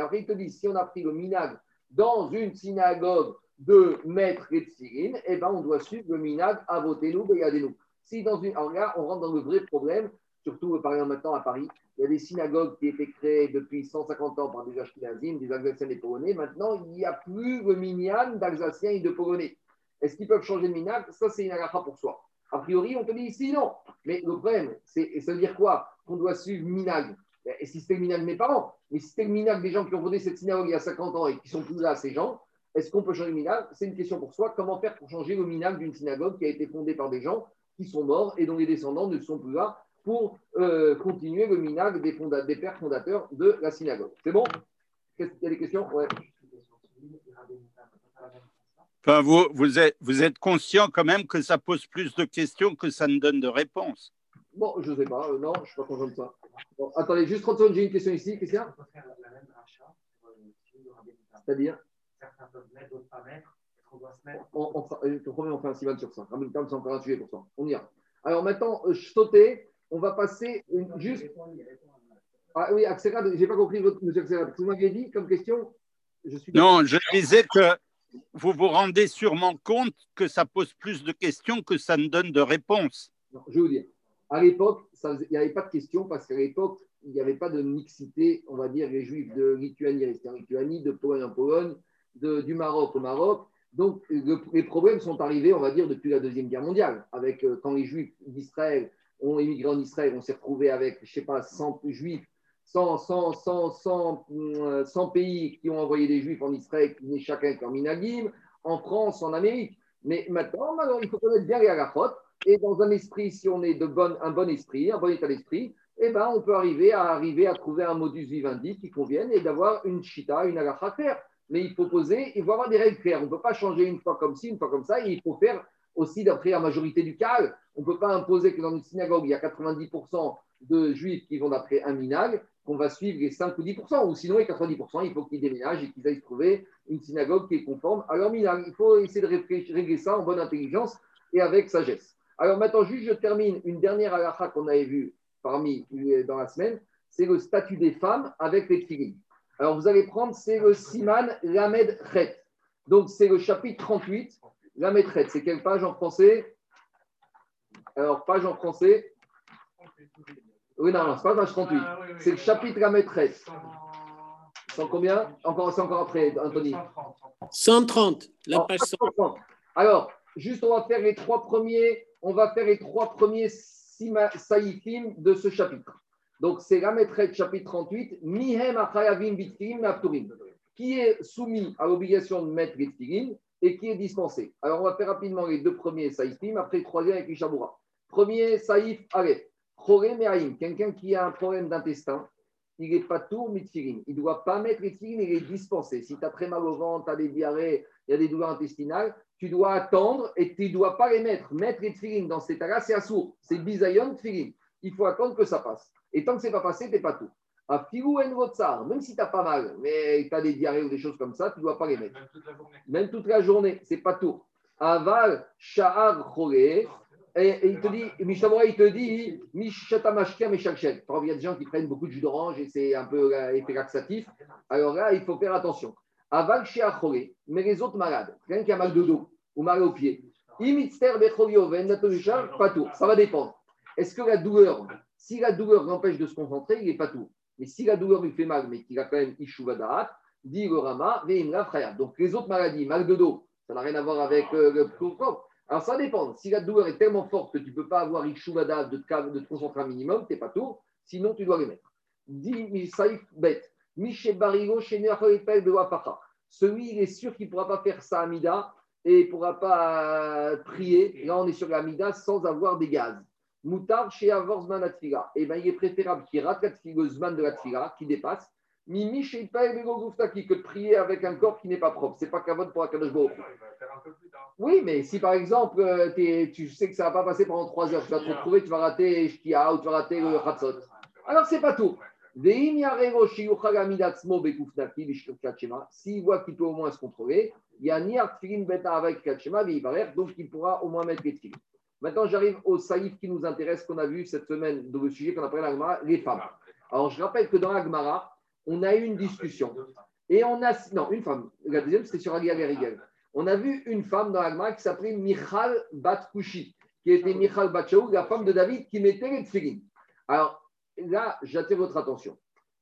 après, il te dit, si on a pris le minag dans une synagogue de mettre les tfilines, eh ben, on doit suivre le minag nous, nous. Si dans une. Alors là, on rentre dans le vrai problème surtout par exemple maintenant à Paris, il y a des synagogues qui étaient créées depuis 150 ans par des Ashkenazim, des Alsaciens et des Polonais. Maintenant, il n'y a plus le minyan d'Alsaciens et de Polonais. Est-ce qu'ils peuvent changer de minag? Ça, c'est une agacha pour soi. A priori, on te dit ici non. Mais le problème, c'est, ça veut dire quoi? Qu'on doit suivre minag. Et si c'était le minag de mes parents, mais si c'était le minag des gens qui ont fondé cette synagogue il y a 50 ans et qui sont plus là, ces gens, est-ce qu'on peut changer le minag C'est une question pour soi. Comment faire pour changer le minag d'une synagogue qui a été fondée par des gens qui sont morts et dont les descendants ne sont plus là pour euh, continuer le minag des, fonda- des pères fondateurs de la synagogue? C'est bon? Qu'il y a des questions? Ouais. Enfin, vous, vous, êtes, vous êtes conscient quand même que ça pose plus de questions que ça ne donne de réponses. Bon, je ne sais pas. Euh, non, je ne suis pas content de ça. Bon, attendez, juste 30 secondes, j'ai une question ici. Qu'est-ce qu'il y a C'est-à-dire? Certains peuvent mettre, d'autres pas mettre. Qu'on doit se mettre on, on, fera- je te promets, on fait un sivan sur ça. Rabbi Tam, c'est encore un sujet pour ça. On y va. Alors maintenant, euh, je sautais. On va passer une- juste. Ah oui, Axelrad, je n'ai pas compris, votre, monsieur Axelrad. Vous m'aviez dit comme question je suis Non, je disais que vous vous rendez sûrement compte que ça pose plus de questions que ça ne donne de réponses. Non, je vais vous dire. À l'époque, il n'y avait pas de question parce qu'à l'époque, il n'y avait pas de mixité, on va dire, les juifs de Lituanie restaient en Lituanie, de Pologne en Pologne, du Maroc au Maroc. Donc, le- les problèmes sont arrivés, on va dire, depuis la Deuxième Guerre mondiale. Avec, euh, quand les juifs d'Israël ont émigré en Israël, on s'est retrouvé avec, je ne sais pas, 100 juifs, 100, 100, 100, 100, euh, 100 pays qui ont envoyé des juifs en Israël, qui venaient chacun avec leur en France, en Amérique. Mais maintenant, il faut connaître bien les halachot. Et dans un esprit, si on est de bonne, un bon esprit, un bon état d'esprit, eh ben, on peut arriver à, arriver à trouver un modus vivendi qui convienne et d'avoir une chita, une halakha claire. Mais il faut poser, il faut avoir des règles claires. On ne peut pas changer une fois comme ci, une fois comme ça. Et il faut faire aussi, d'après la majorité du cas, on ne peut pas imposer que dans une synagogue, il y a 90% de juifs qui vont d'après un minag, qu'on va suivre les 5 ou 10%. Ou sinon, les 90%, il faut qu'ils déménagent et qu'ils aillent trouver une synagogue qui est conforme à leur minag. Il faut essayer de régler ça en bonne intelligence et avec sagesse. Alors maintenant, juste je termine une dernière halakha qu'on avait vue parmi dans la semaine, c'est le statut des femmes avec les tfilines. Alors vous allez prendre, c'est le Siman Lamed Chet. Donc c'est le chapitre 38, Lamed Chet. C'est quelle page en français? Alors, page en français. Oui, non, non, c'est pas la page 38. Ah, oui, oui, C'est le chapitre Lamed Chet. Combien? Encore, C'est encore après, Anthony. 130. 130, la Alors, page 100. Alors, juste, on va faire les trois premiers, on va faire les trois premiers sima- saïfim de ce chapitre. Donc, c'est la chapitre 38, Mihem achayavim bitfilim apturim, qui est soumis à l'obligation de mettre les tfilin et qui est dispensé? Alors, on va faire rapidement les deux premiers saïfim, après le troisième avec Ishaboura. Premier saïf, Aleph, Choré quelqu'un qui a un problème d'intestin, il n'est pas tout mitfilin. Il ne doit pas mettre les tfilin, il est dispensé. Si tu as très mal au ventre, tu as des diarrhées, il y a des douleurs intestinales, tu dois attendre et tu ne dois pas les mettre. Mettre les dans cet état-là, c'est assourd. C'est bisayon tfilin. Il faut attendre que ça passe. Et tant que ce n'est pas passé, tu n'es pas tout. À filou en même si tu n'as pas mal, mais tu as des diarrhées ou des choses comme ça, tu ne dois pas les mettre. Même toute la journée. Même toute la journée, c'est pas tout. Aval, sha'ar, choré. Et, il te dit, Mishamora, il te dit, Mishatamashkia, Meshakshel. Il y a des gens qui prennent beaucoup de jus d'orange et c'est un peu euh, effet laxatif. Alors là, il faut faire attention. Aval, sha'ar, choré. Mais les autres malades, quelqu'un qui a mal de dos ou mal au pied, Imitzter, Bechorioven, Natomisha, pas tout. Ça va dépendre. Est-ce que la douleur, si la douleur l'empêche de se concentrer, il n'est pas tout. Mais si la douleur lui fait mal, mais qu'il a quand même Ishuvadaat, dit le Rama. Donc les autres maladies, mal de dos, ça n'a rien à voir avec euh, le propre. Alors ça dépend. Si la douleur est tellement forte que tu ne peux pas avoir Ishuvadaat de, de concentrer un minimum, tu n'es pas tout. Sinon, tu dois les mettre. Dit Misaïf Bet, Miché Barigo, de Wafacha. Celui, il est sûr qu'il ne pourra pas faire sa Amida et ne pourra pas prier. Là, on est sur l'Amida sans avoir des gaz. Moutar chez Avorzman Atfila. Eh bien, il est préférable qu'il rate la de la qui dépasse. Mimi chez que de prier avec un corps qui n'est pas propre. C'est pas cavode pour Akadosh Baruch. Oui, mais si par exemple, euh, tu sais que ça ne va pas passer pendant trois heures, tu vas te retrouver, tu vas rater Shkia ou tu vas rater le Hatzot. Alors, c'est pas tout. S'il voit qu'il peut au moins se contrôler, il y a ni artfilin beta avec kachema, veivarer, donc il pourra au moins mettre les tfilin. Maintenant, j'arrive au saïf qui nous intéresse, qu'on a vu cette semaine, dans le sujet qu'on appelle l'Agmara, les femmes. Alors, je rappelle que dans l'Agmara, on a eu une discussion. Et on a. Non, une femme. La deuxième, c'était sur Agia Verigel. On a vu une femme dans l'Agmara qui s'appelait Michal Bat Kushi, qui était Michal Bat Shaul, la femme de David, qui mettait les tfilin. Alors là, j'attire votre attention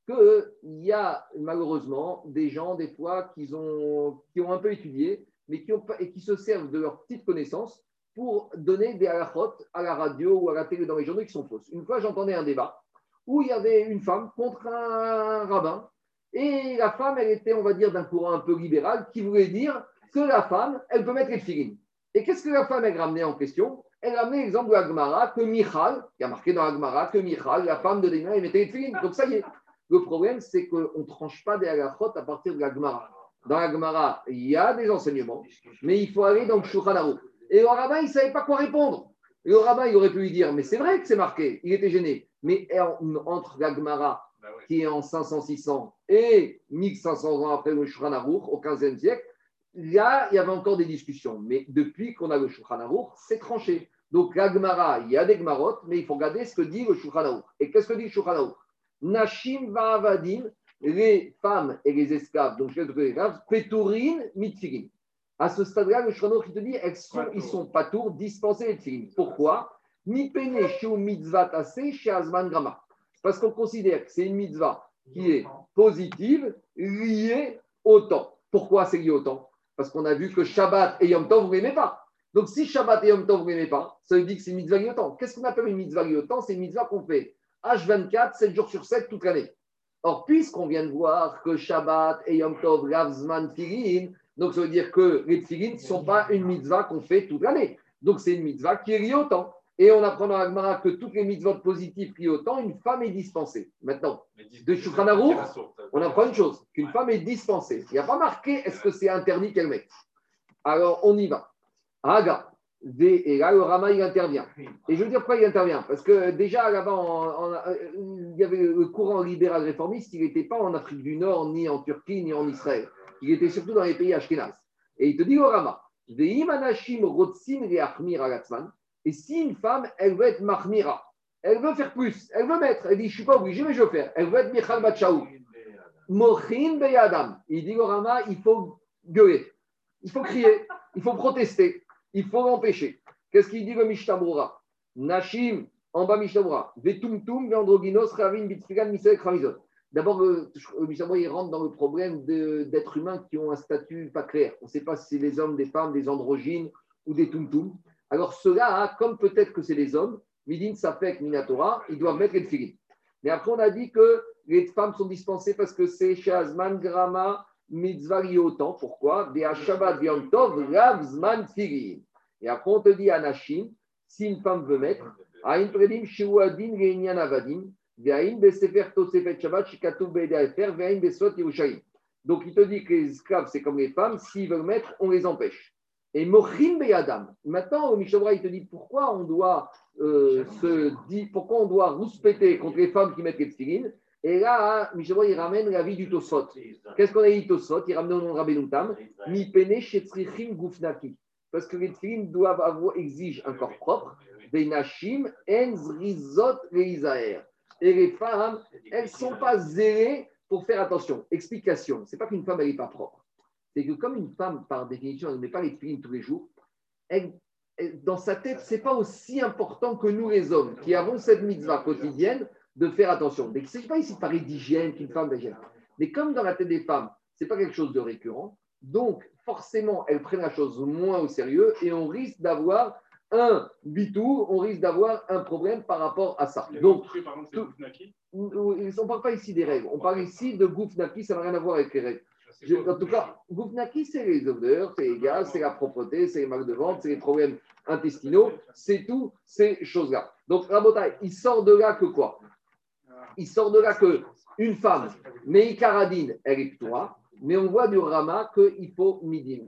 qu'il y a malheureusement des gens, des fois, qui ont, qui ont un peu étudié, mais qui, ont, et qui se servent de leur petite connaissance pour donner des halachot à la radio ou à la télé dans les journaux qui sont fausses. Une fois, j'entendais un débat où il y avait une femme contre un rabbin, et la femme, elle était, on va dire, d'un courant un peu libéral, qui voulait dire que la femme, elle peut mettre les filines. Et qu'est-ce que la femme, elle ramenait en question? Elle ramenait l'exemple de la Gemara, que Michal, qui a marqué dans la Gemara, que Michal, la femme de Léna, elle mettait les filines. Donc ça y est. Le problème, c'est qu'on ne tranche pas des halachot à partir de la Gemara. Dans la Gemara, il y a des enseignements, mais il faut aller dans le Shulchan. Et le rabbin, il ne savait pas quoi répondre. Le rabbin, il aurait pu lui dire, mais c'est vrai que c'est marqué. Il était gêné. Mais en- entre la Gemara, qui est en 500-600, et 1500 ans après le Shulchan au 15e siècle, là, il y avait encore des discussions. Mais depuis qu'on a le Shulchan c'est tranché. Donc, la Gemara, il y a des Gemarot, mais il faut regarder ce que dit le Shulchan. Et qu'est-ce que dit le Shulchan Nashim va'avadim, les femmes et les esclaves, donc les esclaves, pétourine, mitfirin. À ce stade-là, le Aruch, il te dit, elles sont, ils sont pas tours, dispensés les tfilin. Pourquoi? Pene shu mitzvah tassé chez Azman Grama. Parce qu'on considère que c'est une mitzvah qui est positive, liée au temps. Pourquoi c'est lié au temps? Parce qu'on a vu que Shabbat et Yom Tov, vous n'aimez pas. Donc si Shabbat et Yom Tov, vous n'aimez pas, ça veut dire que c'est une mitzvah liée au temps. Qu'est-ce qu'on appelle une mitzvah liée au temps? C'est une mitzvah qu'on fait H24, 7 jours sur 7, toute l'année. Or, puisqu'on vient de voir que Shabbat et Yom Tov, Ravzman, Tfilin, donc ça veut dire que les Tfilin ne sont pas une mitzvah qu'on fait toute l'année. Donc c'est une mitzvah qui est liée au temps. Et on apprend dans la Gemara que toutes les mitzvot positives liées au temps, une femme est dispensée. Maintenant, de Shulchan on apprend une chose, qu'une femme est dispensée. Il n'y a pas marqué est-ce que c'est interdit qu'elle mette? Alors, on y va. Haga. Et là, le Rama, il intervient. Et je veux dire pourquoi il intervient. Parce que déjà, là-bas, il y avait le courant libéral réformiste, il n'était pas en Afrique du Nord, ni en Turquie, ni en Israël. Il était surtout dans les pays ashkénazes. Et il te dit au Rama, et si une femme, elle veut être mahmira, elle veut faire plus, elle veut mettre, elle dit, je ne suis pas obligée, mais je veux faire. Elle veut être Michal Batchaou. Mochin beyadam. Il dit au Rama, il faut gueuler, il faut crier, il faut protester, il faut l'empêcher. Qu'est-ce qu'il dit le Mishtabura Nashim, en bas Mishtabura. Vetumtum, veandroginos, ravin, bitfigan, misel, kramizot. D'abord, le le il rentre dans le problème d'êtres humains qui ont un statut pas clair. On ne sait pas si c'est des hommes, des femmes, des androgynes ou des tumtum. Alors, ceux-là, comme peut-être que c'est les hommes, Midin Safek Minatora, ils doivent mettre les tfilin. Mais après, on a dit que les femmes sont dispensées parce que c'est Shazman Grama Mitzvah temps. Pourquoi? Et après, on te dit Anashim, si une femme veut mettre, Aïn Predim Reinian Avadim, Donc, il te dit que les esclaves, c'est comme les femmes, s'ils veulent mettre, on les empêche. Et Mochim Beyadam. Maintenant, au Mishabra, il te dit pourquoi on doit euh, se dit, pourquoi on doit rouspéter contre les femmes qui mettent les tfilines. Et là, Mishabra, il ramène la vie du Tosot. Qu'est-ce qu'on a dit Tosot? Il ramène au nom de Rabbeinu. Mi pene shetrichim gufnaki. Parce que les tfilines doivent avoir, exigent un corps propre. Des nashim en zrizot reisaer. Et les femmes, elles ne sont pas zélées pour faire attention. Explication. C'est pas qu'une femme, n'est pas propre. C'est que comme une femme, par définition, elle ne met pas les tfilines tous les jours, dans sa tête, c'est pas aussi important que nous les hommes, qui avons cette mitzvah quotidienne de faire attention. Mais il ne pas ici de parler d'hygiène, qu'une femme d'hygiène. Mais comme dans la tête des femmes, c'est pas quelque chose de récurrent, donc forcément, elles prennent la chose moins au sérieux et on risque d'avoir un bitou, on risque d'avoir un problème par rapport à ça. Donc, on ne parle pas ici des règles, on parle ici de Goufnaki, ça n'a rien à voir avec les règles. Je- en tout cas, Goufnaki, c'est les odeurs, c'est égal, c'est la propreté, c'est les marques de vente, c'est les problèmes intestinaux, c'est tout ces choses-là. Donc, Rabotai, il sort de là que quoi? Il sort de là que une femme, Meikaradine, elle est toi, mais on voit du Rama qu'il faut Midin.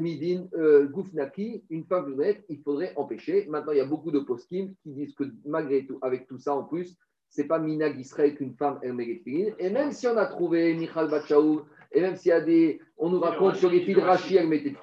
Midin, euh, Goufnaki, une femme honnête, il faudrait empêcher. Maintenant, il y a beaucoup de poskim qui disent que malgré tout, avec tout ça en plus, c'est pas Minag Israël qu'une femme les tefillin. Et même si on a trouvé Michal Bachaou, et même s'il y a des. On nous raconte sur les filles de Rachi, elle mettait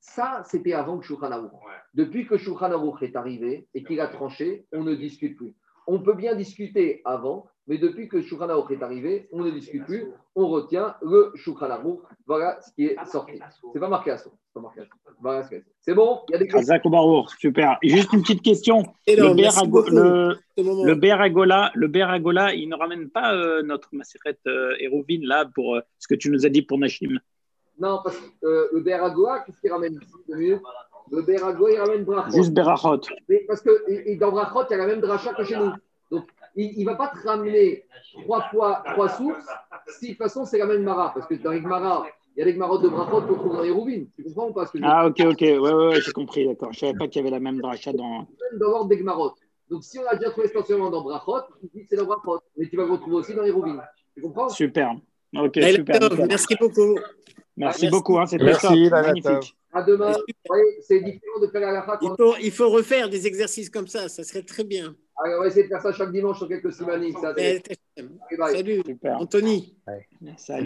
ça, c'était avant que Shulchan Aruch. Depuis que Shulchan Aruch est arrivé et qu'il a tranché, on ne discute plus. On peut bien discuter avant, Mais depuis que Shulchan Aruch est arrivé, on ne discute plus, on retient le Shulchan Aruch. Voilà ce qui est sorti. C'est pas marqué à son. C'est pas marqué à son. Voilà ce que c'est. C'est bon? Il y a des questions? Super. Juste une petite question. Le non, Berago- Beragola, le Beragola, il ne ramène pas euh, notre Maseret euh, Hérouvine là pour euh, ce que tu nous as dit pour Nashim. Non, parce que le Beragoa, qu'est-ce qu'il ramène ici Le Beragoa, il ramène Brachot. Juste Berachot. Parce que et, et dans Brachot, il y a la même dracha que chez nous. Donc, il ne va pas te ramener trois fois trois sources si de toute façon c'est la même Mara. Parce que dans les Gemara, il y a les Gemarotes de Brachot qu'on trouve dans les Rouvines. Tu comprends ou pas ce que je veux dire Ah ok ok ouais ouais, ouais, j'ai compris d'accord. Je savais pas qu'il y avait la même dracha dans. Dans l'ordre des Gemarotes. Donc, si on a déjà trouvé essentiellement dans Brachot, c'est dans Brachot. Mais tu vas le retrouver aussi dans les Rouvines. Tu comprends? Super. Ok super. Merci beaucoup. Merci Merci. beaucoup. Hein, C'était Merci, top. Magnifique. À demain. Voyez, c'est différent de faire la Il faut, il faut refaire des exercices comme ça, ça serait très bien. Allez, on va essayer de faire ça chaque dimanche sur quelques semaines. Bye. Salut, Super. Anthony. Salut.